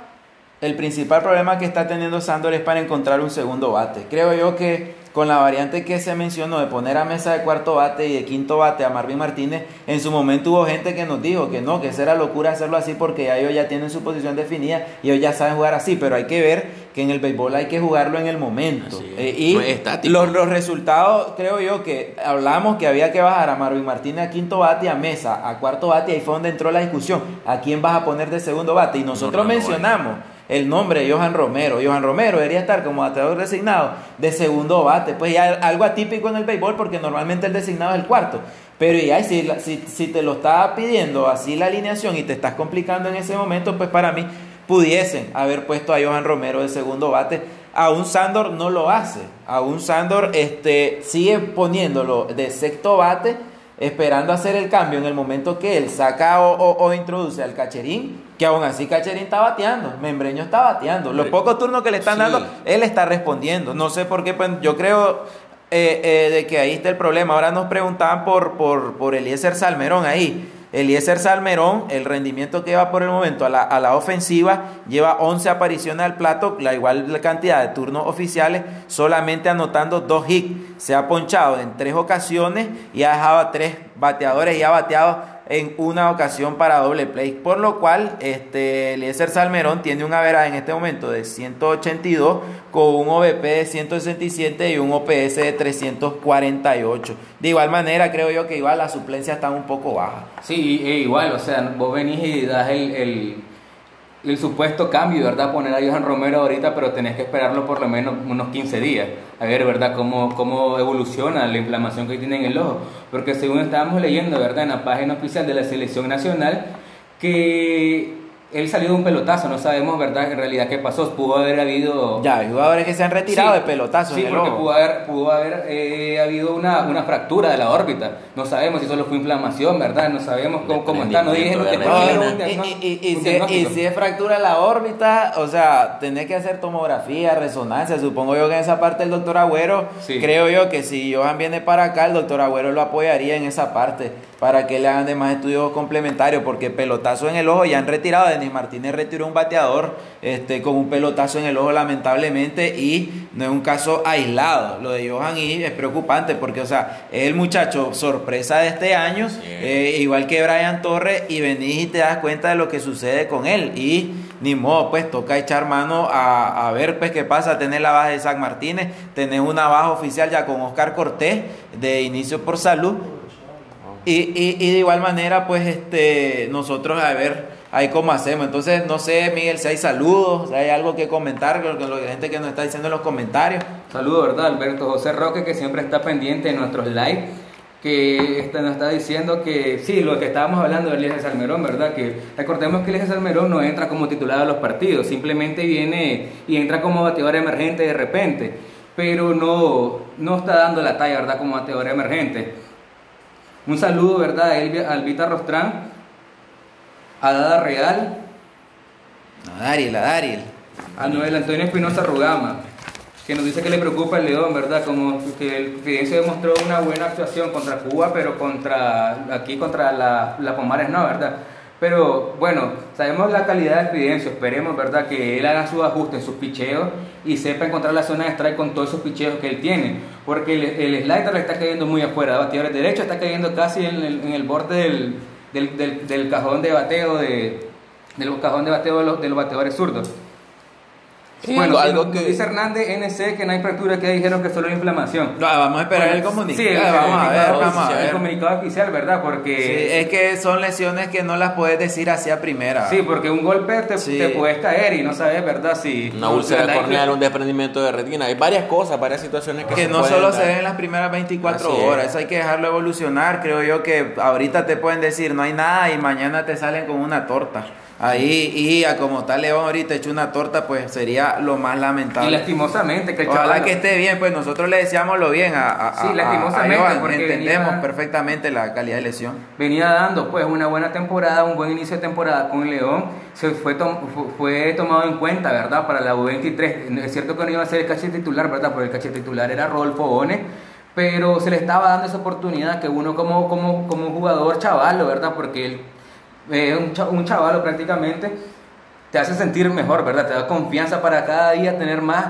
el principal problema que está teniendo Sandor es para encontrar un segundo bate. Creo yo que con la variante que se mencionó de poner a mesa de cuarto bate y de quinto bate a Marvin Martínez, en su momento hubo gente que nos dijo que no, que esa era locura hacerlo así porque ya ellos ya tienen su posición definida y ellos ya saben jugar así, pero hay que ver que en el béisbol hay que jugarlo en el momento. Es. Eh, y No es estático. los, los resultados, creo yo que hablamos que había que bajar a Marvin Martínez a quinto bate y a mesa a cuarto bate y ahí fue donde entró la discusión. ¿A quién vas a poner de segundo bate? Y nosotros No, no, no, mencionamos el nombre de Johan Romero. Johan Romero debería estar como bateador designado de segundo bate. Pues ya algo atípico en el béisbol porque normalmente el designado es el cuarto. Pero ya si, si, si te lo estaba pidiendo así la alineación y te estás complicando en ese momento, pues para mí pudiesen haber puesto a Johan Romero de segundo bate. Aún Sandor no lo hace. Aún Sandor este, sigue poniéndolo de sexto bate, esperando hacer el cambio en el momento que él saca o, o- o introduce al Cacherín, que aún así Cacherín está bateando, Membreño está bateando. Los pocos turnos que le están Sí. dando, él está respondiendo. No sé por qué, pues, yo creo eh, eh, de que ahí está el problema. Ahora nos preguntaban por, por, por Eliezer Salmerón ahí. Eliezer Salmerón, el rendimiento que lleva por el momento a la, a la ofensiva, lleva 11 apariciones al plato, la igual cantidad de turnos oficiales, solamente anotando dos hits. Se ha ponchado en tres ocasiones y ha dejado a tres bateadores y ha bateado en una ocasión para doble play. Por lo cual, este, Eliezer Salmerón tiene un average en este momento de 182 con un OVP de 167 y un OPS de 348. De igual manera, creo yo que igual las suplencias están un poco bajas. Sí, e igual, o sea, vos venís y das el, el supuesto cambio, ¿verdad? Poner a Johan Romero ahorita, pero tenés que esperarlo por lo menos unos 15 días. A ver, ¿verdad? Cómo, cómo evoluciona la inflamación que tiene en el ojo. Porque según estábamos leyendo, ¿verdad? En la página oficial de la Selección Nacional, que él salió de un pelotazo, no sabemos, ¿verdad? En realidad qué pasó. Pudo haber habido... Ya, hay jugadores que se han retirado Sí, de pelotazos Sí, en el porque pudo haber, pudo haber eh, habido una, una fractura de la órbita. No sabemos si solo fue inflamación, ¿verdad? No sabemos cómo, cómo está. No dije, de y, si, y diagnóstico. si es fractura la órbita, o sea, tenés que hacer tomografía, resonancia. Supongo yo que en esa parte el doctor Agüero, Sí. creo yo que si Johan viene para acá, el doctor Agüero lo apoyaría en esa parte para que le hagan demás estudios complementarios, porque pelotazo en el ojo ya han retirado. Martínez retiró un bateador este, con un pelotazo en el ojo, lamentablemente, y no es un caso aislado. Lo de Johan y es preocupante porque, o sea, es el muchacho sorpresa de este año, eh, igual que Brian Torres, y venís y te das cuenta de lo que sucede con él. Y ni modo, pues toca echar mano a, a ver pues qué pasa, tener la baja de San Martínez, tener una baja oficial ya con Oscar Cortés de inicio por salud. Y, y, y de igual manera, pues este, nosotros a ver ahí cómo hacemos. Entonces, no sé, Miguel, si hay saludos, si hay algo que comentar con la gente que nos está diciendo en los comentarios. Saludos, ¿verdad? Alberto José Roque, que siempre está pendiente de nuestros live, que está- nos está diciendo que sí, lo que estábamos hablando de Eliezer Salmerón, ¿verdad? Que recordemos que Eliezer Salmerón no entra como titular a los partidos, simplemente viene y entra como bateador emergente de repente, pero no, no está dando la talla, ¿verdad? Como bateador emergente. Un saludo, ¿verdad? A Rostrán, a Dada Real, A Dariel, a Dariel. a Noel Antonio Espinosa Rugama, que nos dice que le preocupa el León, ¿verdad? Como que el Fidencio demostró una buena actuación contra Cuba, pero contra aquí contra la, la Pomares no, ¿verdad? Pero bueno, sabemos la calidad del Fidencio, esperemos, ¿verdad? Que él haga sus ajustes en sus picheos y sepa encontrar la zona de strike con todos esos picheos que él tiene, porque el, el slider le está cayendo muy afuera, de bateadores derecho está cayendo casi en el, en el borde del, del, del- del cajón de bateo de, del cajón de bateo de los, de los bateadores zurdos. Sí, Bueno, algo sí, que- dice Hernández NC que no hay fractura, que dijeron que solo hay inflamación. No, vamos a esperar el Bueno, comunicado. Sí, el, vamos a ver, comunicado vamos a oficial, el ver. comunicado oficial, ¿verdad? Sí, Porque es que son lesiones que no las puedes decir así a primera. sí, porque un golpe te, Sí. te puedes caer y no sabes, ¿verdad? Si Una úlcera corneal, un desprendimiento de retina. Hay varias cosas, varias situaciones que, que se no pueden solo dar. se ven en las primeras 24 Así es. horas, eso hay que dejarlo evolucionar. Creo yo que ahorita te pueden decir no hay nada y mañana te salen con una torta. Ahí, y a como tal León ahorita hecho una torta, pues sería lo más Y lamentable. lastimosamente que el Ojalá chaval- que esté bien, pues nosotros le deseamos lo bien a, a, Sí, a- lastimosamente, a porque entendemos venía- perfectamente la calidad de lesión. venía dando pues una buena temporada, un buen inicio de temporada con León, se fue, tom- fu- fue tomado en cuenta, ¿verdad? Para la U23. Es cierto que no iba a ser el caché titular, ¿verdad? Porque el caché titular era Rodolfo One, pero se le estaba dando esa oportunidad que uno como, como, como jugador chavalo, ¿verdad? Porque él eh, un, cha- un chavalo prácticamente, te hace sentir mejor, ¿verdad? Te da confianza para cada día tener más,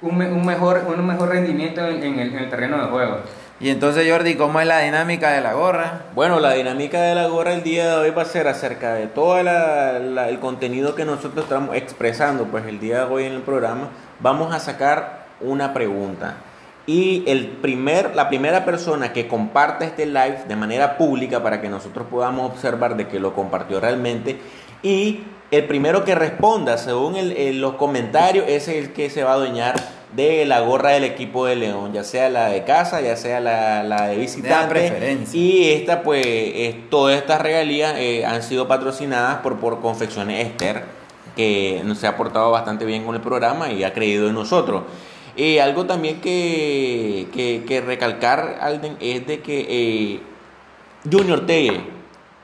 un, un mejor, un mejor rendimiento en, en el, en el terreno de juego. Y entonces, Jordi, ¿cómo es la dinámica de la gorra? Bueno, la dinámica de la gorra el día de hoy va a ser acerca de todo la- la- el contenido que nosotros estamos expresando, pues el día de hoy en el programa, vamos a sacar una pregunta. Y el primer, la primera persona que comparte este live de manera pública para que nosotros podamos observar de que lo compartió realmente y el primero que responda según el- el- los comentarios es el que se va a adueñar de la gorra del equipo de León, ya sea la de casa, ya sea la, la de visitante. preferencia. Y esta, pues, es- todas estas regalías eh, han sido patrocinadas por, por Confecciones Esther, que nos ha portado bastante bien con el programa y ha creído en nosotros. Y algo también que, que, que recalcar, Alden, es de que eh, Junior Telle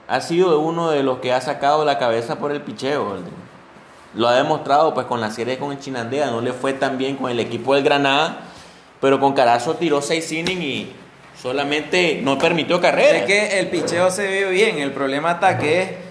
ha sido uno de los que ha sacado la cabeza por el picheo. Lo ha demostrado pues con la serie con el Chinandea, no le fue tan bien con el equipo del Granada, pero con Carazo tiró seis innings y solamente no permitió carrera. Es que el picheo se ve bien, el problema está que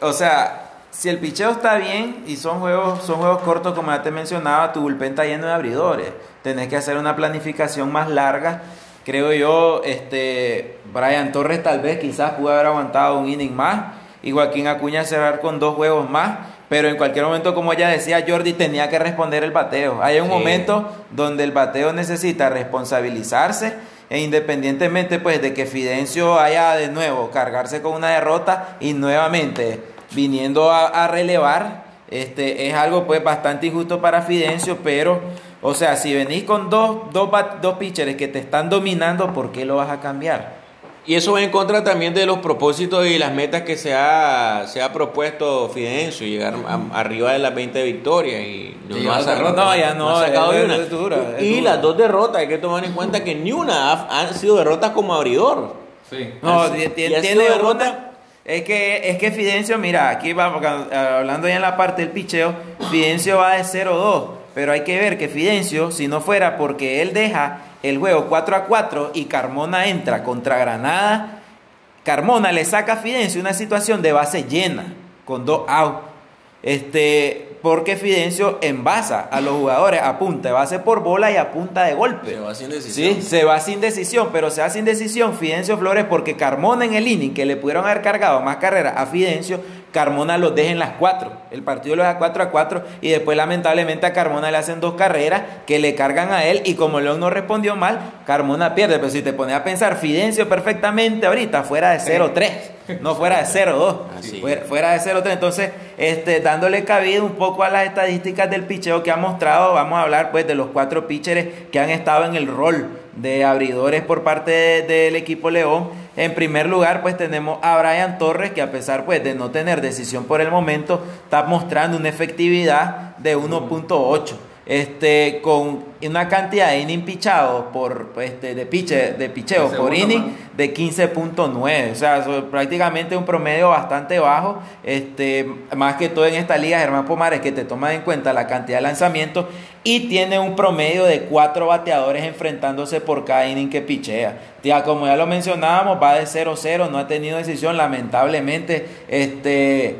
o sea, si el picheo está bien y son juegos, son juegos cortos como ya te mencionaba, tu bullpen está lleno de abridores, tenés que hacer una planificación más larga. Creo yo, este, Brian Torres tal vez quizás pudo haber aguantado un inning más y Joaquín Acuña cerrar con dos juegos más, pero en cualquier momento, como ella decía, Jordi tenía que responder el bateo. Hay un Sí. momento donde el bateo necesita responsabilizarse e independientemente pues de que Fidencio haya de nuevo cargarse con una derrota y nuevamente viniendo a, a relevar, este es algo pues bastante injusto para Fidencio, pero o sea, si venís con dos, dos, dos pitchers que te están dominando, ¿por qué lo vas a cambiar? Y eso va en contra también de los propósitos y las metas que se ha, se ha propuesto Fidencio, llegar a- arriba de las 20 victorias. Y no, sacado, derrotas, no, ya no, ha sacado es- una. es dura, es y dura. las dos derrotas, hay que tomar en cuenta que ni una ha- han sido derrotas como abridor. Sí. No, tiene sido derrota. derrota. Es que, es que Fidencio, mira, aquí vamos, hablando ya en la parte del picheo, Fidencio va de 0-2, pero hay que ver que Fidencio, si no fuera porque él deja el juego 4 a 4 y Carmona entra contra Granada, Carmona le saca a Fidencio una situación de base llena, con dos outs. Este, porque Fidencio envasa a los jugadores a punta de base por bola y a punta de golpe. Se va sin decisión. Sí, se va sin decisión, pero se va sin decisión Fidencio Flores porque Carmona en el inning que le pudieron haber cargado más carreras a Fidencio, Carmona los deja en las cuatro. El partido lo deja 4 a 4 y después lamentablemente a Carmona le hacen dos carreras que le cargan a él y como León no respondió mal, Carmona pierde. Pero si te pones a pensar, Fidencio perfectamente ahorita fuera de 0-3, no fuera de 0-2, Así. fuera, fuera de 0-3. Entonces, este, dándole cabida un poco a las estadísticas del picheo que ha mostrado, vamos a hablar pues de los cuatro pitchers que han estado en el rol de abridores por parte de- del equipo León. En primer lugar, pues tenemos a Brian Torres, que a pesar pues de no tener decisión por el momento, está mostrando una efectividad de 1.8. Este, con una cantidad de inning pichados por este, de piche, de picheo El por inning de 15.9, o sea, so- prácticamente un promedio bastante bajo, este, más que todo en esta liga, Germán Pomares, que te toma en cuenta la cantidad de lanzamientos y tiene un promedio de cuatro bateadores enfrentándose por cada inning que pichea. Ya, como ya lo mencionábamos, va de 0-0, no ha tenido decisión, lamentablemente, este...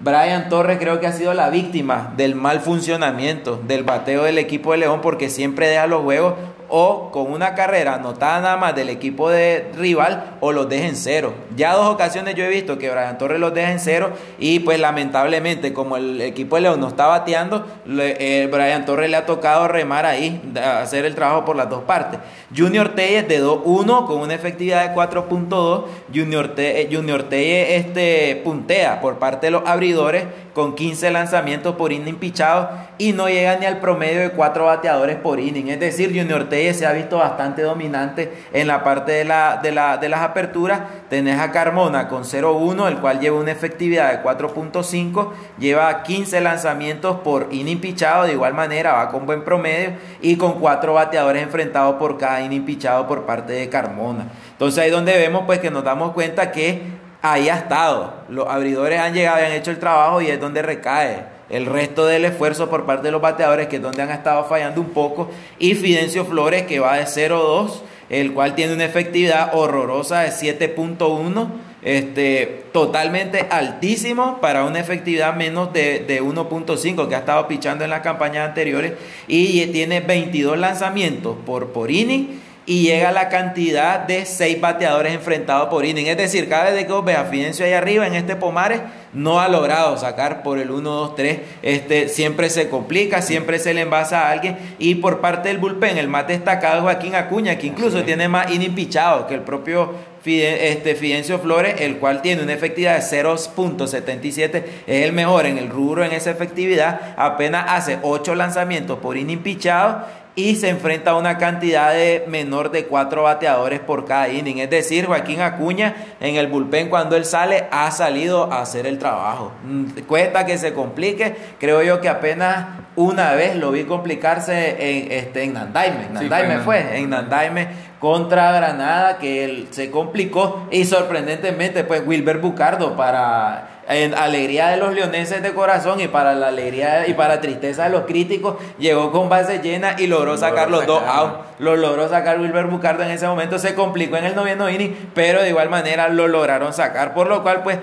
Brian Torres creo que ha sido la víctima del mal funcionamiento del bateo del equipo de León porque siempre deja los juegos o con una carrera anotada nada más del equipo de rival o los deja en cero. Ya dos ocasiones yo he visto que Brian Torres los deja en cero y pues lamentablemente como el equipo de León no está bateando, le- eh, Brian Torres le ha tocado remar ahí, hacer el trabajo por las dos partes. Junior Telles de 2-1 con una efectividad de 4.2. Junior, Te- eh, Junior Telles este, puntea por parte de los abridores con 15 lanzamientos por inning pichados y no llega ni al promedio de 4 bateadores por inning. Es decir, Junior Telles se ha visto bastante dominante en la parte de, la, de, la- de las aperturas. Tenés a Carmona con 0-1, el cual lleva una efectividad de 4.5, lleva 15 lanzamientos por inning pichado, de igual manera va con buen promedio y con 4 bateadores enfrentados por cada inning pichado por parte de Carmona. Entonces ahí donde vemos pues que nos damos cuenta que ahí ha estado. Los abridores han llegado y han hecho el trabajo y es donde recae el resto del esfuerzo por parte de los bateadores, que es donde han estado fallando un poco. Y Fidencio Flores, que va de 0-2, el cual tiene una efectividad horrorosa de 7.1. este, totalmente altísimo para una efectividad menos de, de 1.5 que ha estado pichando en las campañas anteriores y tiene 22 lanzamientos por, por inning y llega a la cantidad de 6 bateadores enfrentados por inning. Es decir, cada vez que vos ves a Fidencio ahí arriba en este Pomares, no ha logrado sacar por el 1, 2, 3. Este, siempre se complica, siempre se le envasa a alguien. Y por parte del bullpen, el más destacado es Joaquín Acuña, que incluso tiene más inning pichado que el propio este, Fidencio Flores, el cual tiene una efectividad de 0.77, es el mejor en el rubro en esa efectividad, apenas hace 8 lanzamientos por inning pichado y se enfrenta a una cantidad de menor de cuatro bateadores por cada inning. Es decir, Joaquín Acuña en el bullpen cuando él sale ha salido a hacer el trabajo. Mm, cuesta que se complique. Creo yo que apenas una vez lo vi complicarse en, este, en Nandaime. Nandaime fue, en Nandaime contra Granada que él se complicó y sorprendentemente pues Wilber Bucardo para en alegría de los leoneses de corazón y para la alegría y para tristeza de los críticos, llegó con base llena y logró sacar los dos outs. Lo logró sacar Wilber Bucardo en ese momento, se complicó en el noveno inning, pero de igual manera lo lograron sacar, por lo cual pues,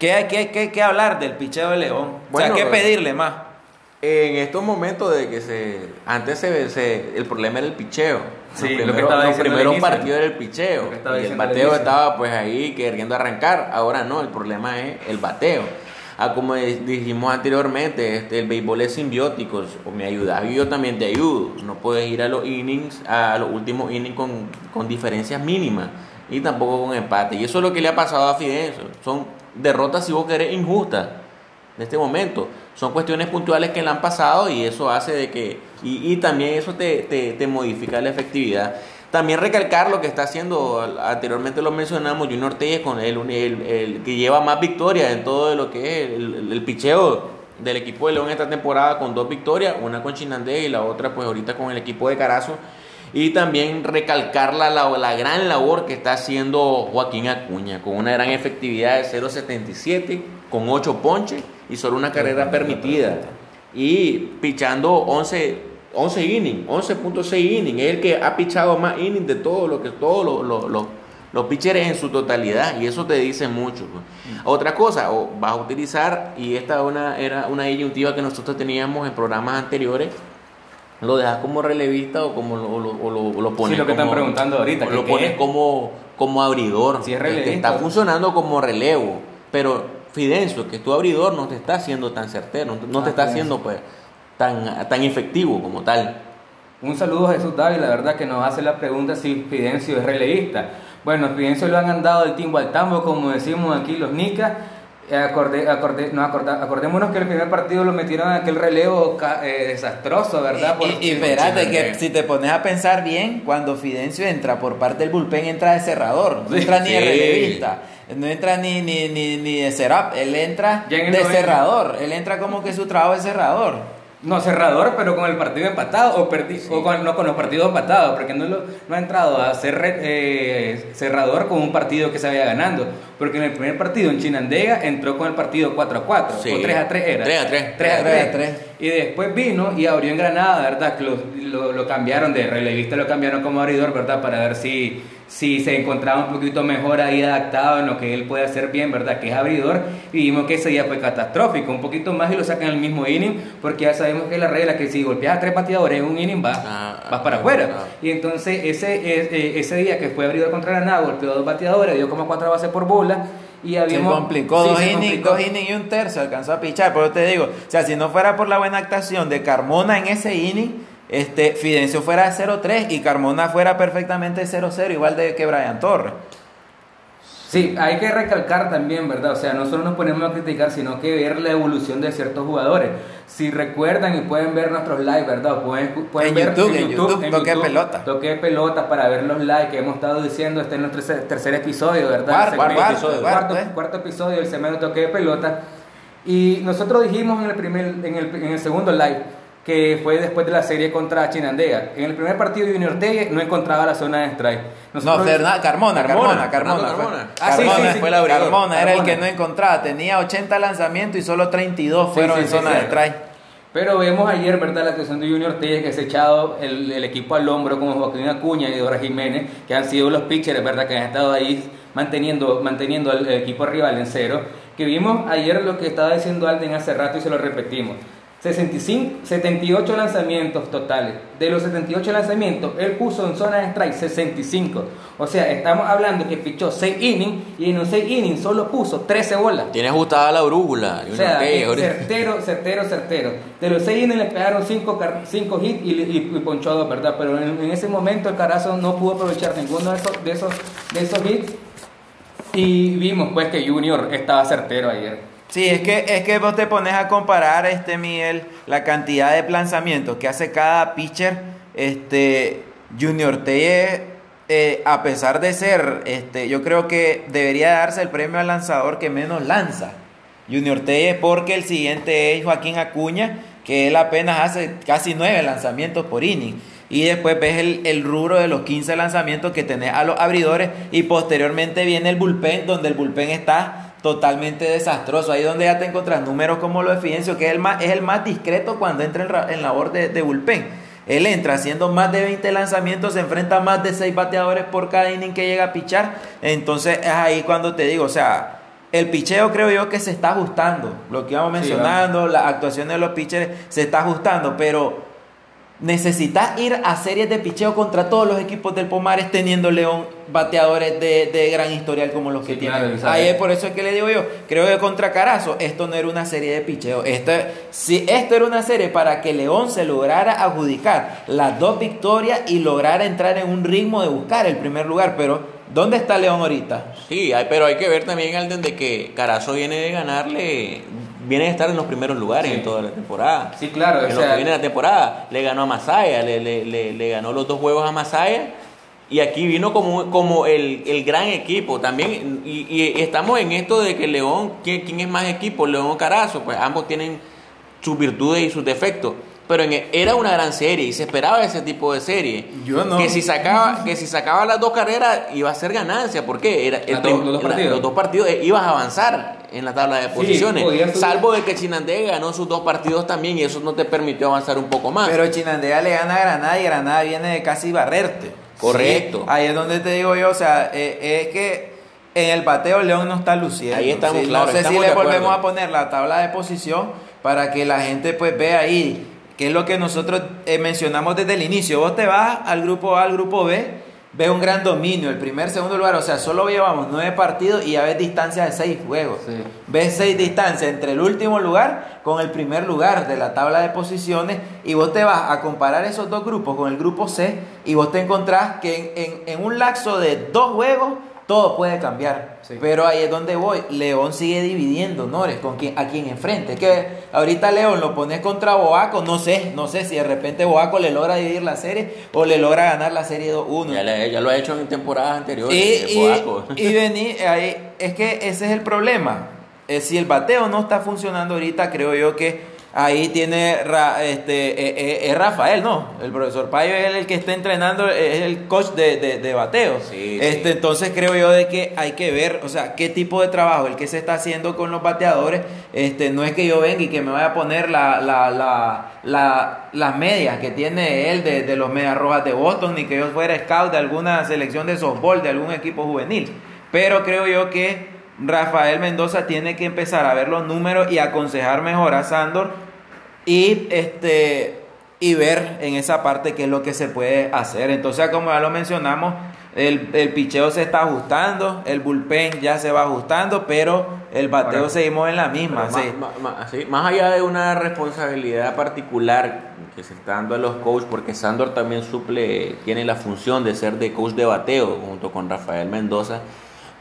¿qué hay que, que, hablar del picheo de León? Bueno, o sea, ¿qué pedirle más? En estos momentos de que se, antes se, se el problema era el picheo Sí, lo que estaba primero partido era el picheo. Y el bateo estaba pues ahí queriendo arrancar. Ahora no, el problema es el bateo. Ah, como dijimos anteriormente, este, el béisbol es simbiótico, o me ayudas y yo también te ayudo. No puedes ir a los innings, a los últimos innings con, con diferencias mínimas y tampoco con empate. Y eso es lo que le ha pasado a Fidencio. Son derrotas, si vos querés, injustas en este momento. Son cuestiones puntuales que le han pasado y eso hace de que, y, también eso te, te, modifica la efectividad. También recalcar lo que está haciendo, anteriormente lo mencionamos, Junior Ortega con el, el, que lleva más victorias en todo lo que es el, el, picheo del equipo de León esta temporada con dos victorias, una con Chinandé y la otra pues ahorita con el equipo de Carazo. Y también recalcar la, la, gran labor que está haciendo Joaquín Acuña, con una gran efectividad de 0.77, con 8 ponches y solo una carrera permitida. Y pichando 11, 11 innings, 11.6 innings. Es el que ha pichado más innings de todo lo que todos los, los, pitchers en su totalidad. Y eso te dice mucho. Pues. Otra cosa, o vas a utilizar, y esta una, era una disyuntiva que nosotros teníamos en programas anteriores. ¿Lo dejas como relevista o como lo, lo, lo, pones? Sí, lo que están preguntando ahorita. lo pones como, como abridor. Si es relevista. Está funcionando como relevo. Pero Fidencio, que tu abridor no te está haciendo tan certero, no, te está haciendo pues tan, tan efectivo como tal. Un saludo a Jesús David, la verdad que nos hace la pregunta si Fidencio es relevista. Bueno, Fidencio lo han andado del timbo al tambo, como decimos aquí los nicas. Acordé, acordé, no, acordémonos que el primer partido lo metieron en aquel relevo eh, desastroso, ¿verdad? y, espérate, que si te pones a pensar bien, cuando Fidencio entra por parte del bullpen, entra de cerrador, no entra ni de relevista no entra ni, ni, ni, ni de setup, él entra de cerrador, él entra como que su trabajo es cerrador. No, cerrador, pero con el partido empatado o, perdi o con, no con los partidos empatados, porque no, lo, no ha entrado a ser eh, cerrador con un partido que se vaya ganando. Porque en el primer partido en Chinandega entró con el partido 4 a 4, o 3 a 3 era. 3 a 3. 3 a 3. 3. Y después vino y abrió en Granada, ¿verdad? Lo, lo, lo cambiaron de relevista, lo cambiaron como abridor, ¿verdad? Para ver si si se encontraba un poquito mejor ahí adaptado en lo que él puede hacer bien, ¿verdad? Que es abridor, y vimos que ese día fue catastrófico, un poquito más y lo sacan el mismo inning, porque ya sabemos que la regla que si golpeas a tres bateadores en un inning vas, ah, vas para afuera. Ah. Y entonces ese, e, ese, día que fue abridor contra Granada, golpeó a dos bateadores, dio como cuatro bases por bola, y habíamos, se complicó, dos, innings, dos innings y un tercio, alcanzó a pichar, pero te digo, o sea, si no fuera por la buena actuación de Carmona en ese inning, este, Fidencio fuera 0-3 y Carmona fuera perfectamente 0-0, igual de que Brian Torres. Sí, hay que recalcar también, ¿verdad? O sea, no solo nos ponemos a criticar, sino que ver la evolución de ciertos jugadores. Si recuerdan y pueden ver nuestros live, ¿verdad? Pueden, pueden ver YouTube, en YouTube, toque pelota. Toque pelota para ver los live que hemos estado diciendo. Este es nuestro tercer, episodio, ¿verdad? Cuarto, cuarto, episodio, cuarto, eh. cuarto, episodio del segmento Toque de Pelota. Y nosotros dijimos en el, primer, en el, en el segundo live que fue después de la serie contra Chinandega. En el primer partido de Junior Ortega no encontraba la zona de strike. no, Carmona, Carmona, Carmona. Carmona, Ah, sí, sí, fue la Carmona era el que no encontraba. Tenía 80 lanzamientos y solo 32 fueron en zona de strike. Pero vemos ayer, ¿verdad?, la actuación de Junior Telles que se ha echado el, el, equipo al hombro como Joaquín Acuña y Dora Jiménez, que han sido los pitchers, ¿verdad?, que han estado ahí manteniendo, manteniendo al equipo rival en cero. Que vimos ayer lo que estaba diciendo Alden hace rato y se lo repetimos. 65, 78 lanzamientos totales. De los 78 lanzamientos, él puso en zona de strike 65. O sea, estamos hablando que pichó 6 innings y en los 6 innings solo puso 13 bolas. Tiene ajustada la brújula. O sea, certero, certero, certero. De los 6 innings le pegaron 5 hits y, y, y, ponchó 2, ¿verdad? Pero en, en, ese momento el Carazo no pudo aprovechar ninguno de esos, de esos, de esos hits. Y vimos pues que Junior estaba certero ayer. Sí, es que, es que vos te pones a comparar, este Miguel, la cantidad de lanzamientos que hace cada pitcher, este, Junior Telle, eh, a pesar de ser, este, yo creo que debería darse el premio al lanzador que menos lanza. Junior Telle, porque el siguiente es Joaquín Acuña, que él apenas hace casi nueve lanzamientos por inning. Y después ves el, el, rubro de los 15 lanzamientos que tenés a los abridores. Y posteriormente viene el bullpen, donde el bullpen está totalmente desastroso. Ahí donde ya te encuentras números como lo de Fidencio, que es el más, es el más discreto cuando entra en, en labor de, de bullpen. Él entra haciendo más de 20 lanzamientos, se enfrenta a más de 6 bateadores por cada inning que llega a pichar. Entonces es ahí cuando te digo, o sea, el picheo creo yo que se está ajustando. Lo que íbamos mencionando, sí, las actuaciones de los pitchers se está ajustando, pero necesitas ir a series de picheo contra todos los equipos del Pomares teniendo León bateadores de, de gran historial como los que sí, tiene. Claro, Ahí es por eso es que le digo yo, creo que contra Carazo esto no era una serie de picheo. Esto, si esto era una serie para que León se lograra adjudicar las dos victorias y lograra entrar en un ritmo de buscar el primer lugar, pero ¿Dónde está León ahorita? Sí, hay, pero hay que ver también, Alden, de que Carazo viene de ganarle viene a estar en los primeros lugares sí. en toda la temporada. Sí, claro. En o sea, lo que viene la temporada, le ganó a Masaya, le, le, le, le, ganó los dos juegos a Masaya. Y aquí vino como, como el, el gran equipo también. Y, y, estamos en esto de que León, ¿quién, ¿quién, es más equipo? León o Carazo. Pues ambos tienen sus virtudes y sus defectos. Pero en, era una gran serie y se esperaba ese tipo de serie. Yo no. Que si sacaba, que si sacaba las dos carreras iba a ser ganancia. ¿Por qué? Era, el, los, dos partidos. los dos partidos eh, ibas a avanzar en la tabla de posiciones. Sí, salvo de que Chinandega ganó sus dos partidos también y eso no te permitió avanzar un poco más. Pero Chinandega le gana a Granada y Granada viene de casi barrerte. Correcto. Sí, ahí es donde te digo yo, o sea, eh, es que en el bateo León no está luciendo. Ahí estamos, sí, claro, No sé estamos si le acuerdo. volvemos a poner la tabla de posición para que la gente pues vea ahí que es lo que nosotros eh, mencionamos desde el inicio. Vos te vas al grupo A, al grupo B, ves un gran dominio, el primer, segundo lugar, o sea, solo llevamos nueve partidos y ya ves distancia de seis juegos. Sí. Ves seis distancias entre el último lugar con el primer lugar de la tabla de posiciones y vos te vas a comparar esos dos grupos con el grupo C y vos te encontrás que en, en, en un lapso de dos juegos todo puede cambiar. Sí. Pero ahí es donde voy. León sigue dividiendo honores con quien, a quien enfrente. Que ahorita León lo pones contra Boaco. No sé, no sé si de repente Boaco le logra dividir la serie o le logra ganar la serie 2-1. Ya, lo ha hecho en temporadas anteriores. Y, y, y vení, ahí, es que ese es el problema. Es, si el bateo no está funcionando ahorita, creo yo que ahí tiene este es, es, Rafael, no, el profesor Payo es el que está entrenando, es el coach de, de, de bateo. Sí, este, sí. Entonces creo yo de que hay que ver, o sea, qué tipo de trabajo el que se está haciendo con los bateadores. Este, no es que yo venga y que me vaya a poner la, la, la, la las medias que tiene él de, de los medias rojas de Boston, ni que yo fuera scout de alguna selección de softball, de algún equipo juvenil. Pero creo yo que Rafael Mendoza tiene que empezar a ver los números y aconsejar mejor a Sandor y este y ver en esa parte qué es lo que se puede hacer. Entonces, como ya lo mencionamos, el, el picheo se está ajustando, el bullpen ya se va ajustando, pero el bateo Ahora, seguimos en la misma. Más, sí. más, más, sí, más, allá de una responsabilidad particular que se está dando a los coaches, porque Sandor también suple, tiene la función de ser de coach de bateo junto con Rafael Mendoza.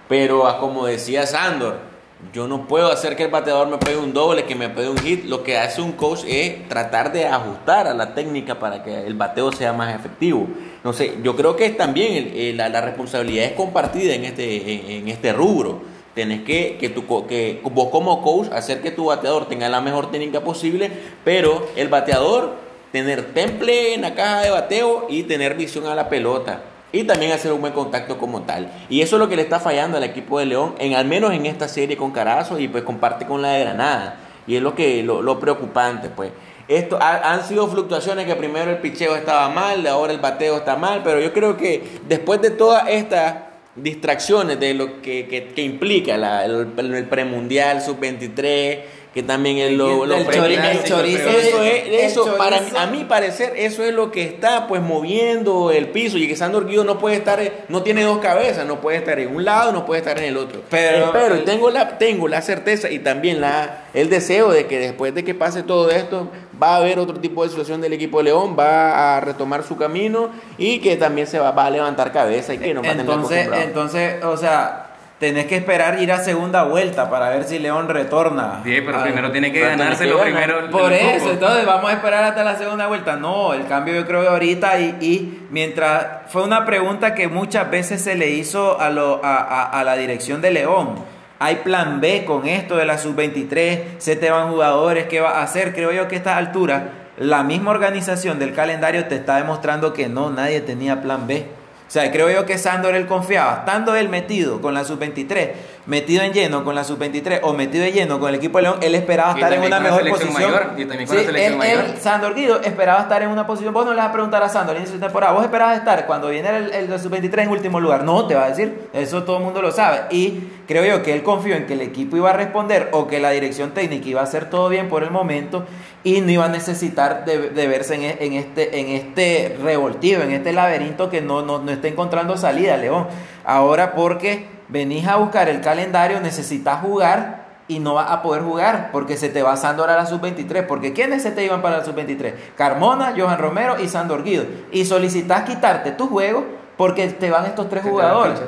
Pero como decía Sandor, yo no puedo hacer que el bateador me pegue un doble, que me pegue un hit. Lo que hace un coach es tratar de ajustar a la técnica para que el bateo sea más efectivo. No sé, yo creo que también el, la, responsabilidad es compartida en este, en, este rubro. Tienes que, que, tu, que vos como coach hacer que tu bateador tenga la mejor técnica posible, pero el bateador tener temple en la caja de bateo y tener visión a la pelota y también hacer un buen contacto como tal. Y eso es lo que le está fallando al equipo de León, en, al menos en esta serie con Carazo y pues comparte con la de Granada. Y es lo que lo, lo preocupante, pues. esto ha- han sido fluctuaciones que primero el picheo estaba mal, ahora el bateo está mal, pero yo creo que después de todas estas distracciones de lo que, que- que implica el, el premundial sub-23, que también es lo, El lo El, el chorizo. eso es, el eso para chorizo- a mi parecer, eso es lo que está pues moviendo el piso y que Sandor Guido no puede estar, no tiene dos cabezas, no puede estar en un lado, no puede estar en el otro. Pero- Espero y tengo la, tengo la certeza y también la, el deseo de que después de que pase todo esto va a haber otro tipo de situación del equipo de León, va a retomar su camino y que también se va, va a levantar cabeza y que no va a tener Entonces, entonces, o sea, tenés que esperar ir a segunda vuelta para ver si León retorna. Sí, pero Ah, primero tiene que tiene ganarse lo ganar. primero. Por eso, entonces vamos a esperar hasta la segunda vuelta. No, el cambio yo creo que ahorita y, y mientras fue una pregunta que muchas veces se le hizo a, lo, a, a- a la dirección de León. Hay plan B con esto de la sub-23, se te van jugadores, ¿qué va a hacer? Creo yo que a esta altura la misma organización del calendario te está demostrando que no, nadie tenía plan B. O sea, creo yo que Sandor él confiaba, estando él metido con la sub-23, metido en lleno con la sub-23 o metido en lleno con el equipo de León, él esperaba estar en una mejor posición. mayor, y también con la Sí, selección él- mayor. él, Sandor Guido esperaba estar en una posición. Vos no le vas a preguntar a Sandor inicio de temporada. Vos esperabas estar cuando viene el, el de sub-23 en último lugar. No, te va a decir. Eso todo el mundo lo sabe. Y creo yo que él confió en que el equipo iba a responder o que la dirección técnica iba a hacer todo bien por el momento y no iba a necesitar de, de verse en, e- en este, en este revoltivo, en este laberinto que no, no, no está encontrando salida, León. Ahora porque venís a buscar el calendario, necesitas jugar y no vas a poder jugar porque se te va Sandor a la sub-23. Porque ¿quiénes se te iban para la sub-23? Carmona, Johan Romero y Sandor Guido. Y solicitas quitarte tu juego porque te van estos tres jugadores.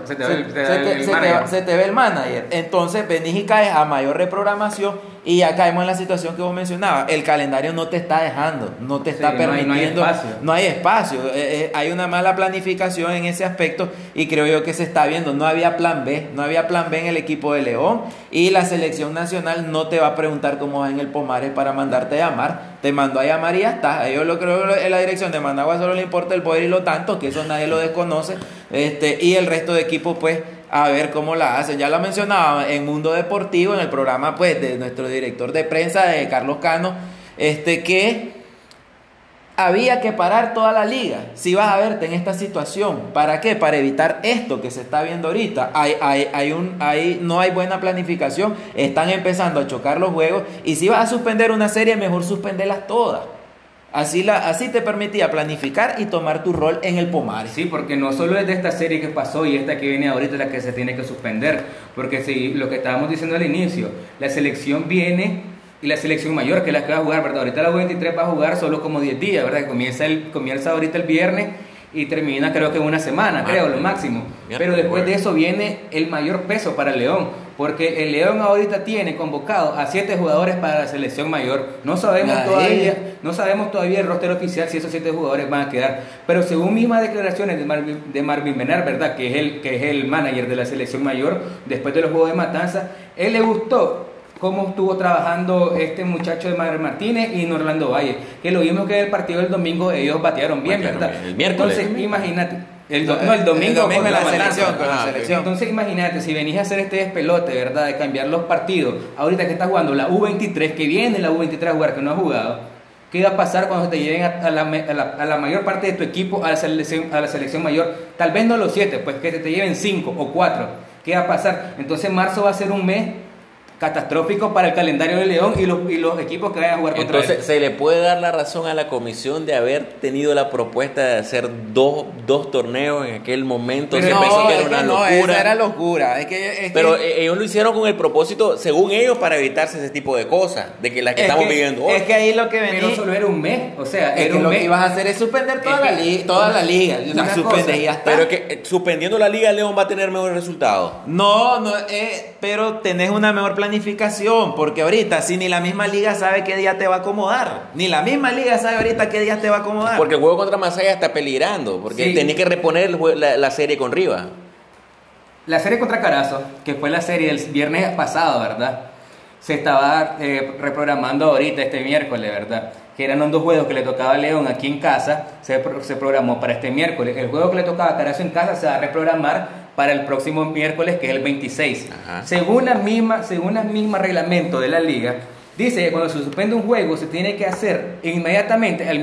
se te ve el manager. Entonces venís y caes a mayor reprogramación y ya caemos en la situación que vos mencionabas. El calendario no te está dejando, no te está Sí, no hay- no hay permitiendo. espacio. no hay espacio. Eh, eh, hay una mala planificación en ese aspecto y creo yo que se está viendo. No había plan B, no había plan B en el equipo de León y la selección nacional no te va a preguntar cómo va en el Pomares para mandarte a llamar. Te mandó a llamar y ya está. Ellos lo creo en la dirección de Managua solo le importa el poder y lo tanto, que eso nadie lo desconoce. Este, y el resto de equipos, pues, a ver cómo la hacen. Ya lo mencionaba en Mundo Deportivo, en el programa pues de nuestro director de prensa, de Carlos Cano, este que había que parar toda la liga. Si vas a verte en esta situación, ¿para qué? Para evitar esto que se está viendo ahorita. Hay, hay, hay un, hay, no hay buena planificación, están empezando a chocar los juegos y si vas a suspender una serie, mejor suspenderlas todas. Así, la, así te permitía planificar y tomar tu rol en el Pomares. Sí, porque no solo es de esta serie que pasó y esta que viene ahorita la que se tiene que suspender, porque si lo que estábamos diciendo al inicio, la selección viene y la selección mayor que es la que va a jugar, ¿verdad? Ahorita la U23 va a jugar solo como 10 días, ¿verdad? Comienza, el, comienza ahorita el viernes y termina creo que en una semana, creo, lo máximo. Pero después de eso viene el mayor peso para el León, porque el León ahorita tiene convocado a 7 jugadores para la selección mayor. No sabemos todavía no sabemos todavía el roster oficial si esos siete jugadores van a quedar, pero según mismas declaraciones de Marvin, de Marvin Benar, ¿verdad? Que es, el, que es el manager de la selección mayor, después de los Juegos de Matanza, él le gustó cómo estuvo trabajando este muchacho de Mar Martínez y Norlando Valle, que lo vimos que en el partido del domingo ellos batearon bien, Batearon ¿verdad? bien. El miércoles. Entonces, imagínate. El, do- No, el domingo, el domingo con la selección, con la Ah, ok. selección. Entonces imagínate, si venís a hacer este despelote, ¿verdad? De cambiar los partidos, ahorita que está jugando la U23, que viene la U23 a jugar, que no ha jugado, ¿qué va a pasar cuando te lleven a, a la, me- a la- a la mayor parte de tu equipo a la, selección, a la selección mayor? Tal vez no los siete, pues que te, te lleven cinco o cuatro. ¿Qué va a pasar? Entonces marzo va a ser un mes catastrófico para el calendario de León y los, y los equipos que vayan a jugar contra él. Entonces, se le puede dar la razón a la comisión de haber tenido la propuesta de hacer dos, dos torneos en aquel momento. Pero se no, pensó que era una no, locura. esa era locura. Es que, es Pero que- eh, ellos lo hicieron con el propósito, según ellos, para evitarse ese tipo de cosas, de que las que es estamos que- viviendo hoy. Es que ahí lo que venía. Pero solo era un mes, o sea, Es era que un lo mes. que ibas a hacer es suspender toda, Es la, liga, toda la liga. una La suspendes cosa, y ya está. Pero que eh, suspendiendo la Liga León va a tener mejores resultados. No, no, eh, pero tenés una mejor planificación, porque ahorita si ni la misma liga sabe qué día te va a acomodar, ni la misma liga sabe ahorita qué día te va a acomodar. Porque el juego contra Masaya está peligrando, porque Sí. tenés que reponer el jue- la, la serie con Rivas. La serie contra Carazo, que fue la serie del viernes pasado, ¿verdad? Se estaba eh, reprogramando ahorita este miércoles, ¿verdad? Que eran dos juegos que le tocaba a León aquí en casa, se, pro- se programó para este miércoles. El juego que le tocaba a Carazo en casa se va a reprogramar para el próximo miércoles, que es el 26. Ajá. Según la misma, según el mismo reglamento de la liga, dice que cuando se suspende un juego se tiene que hacer inmediatamente, al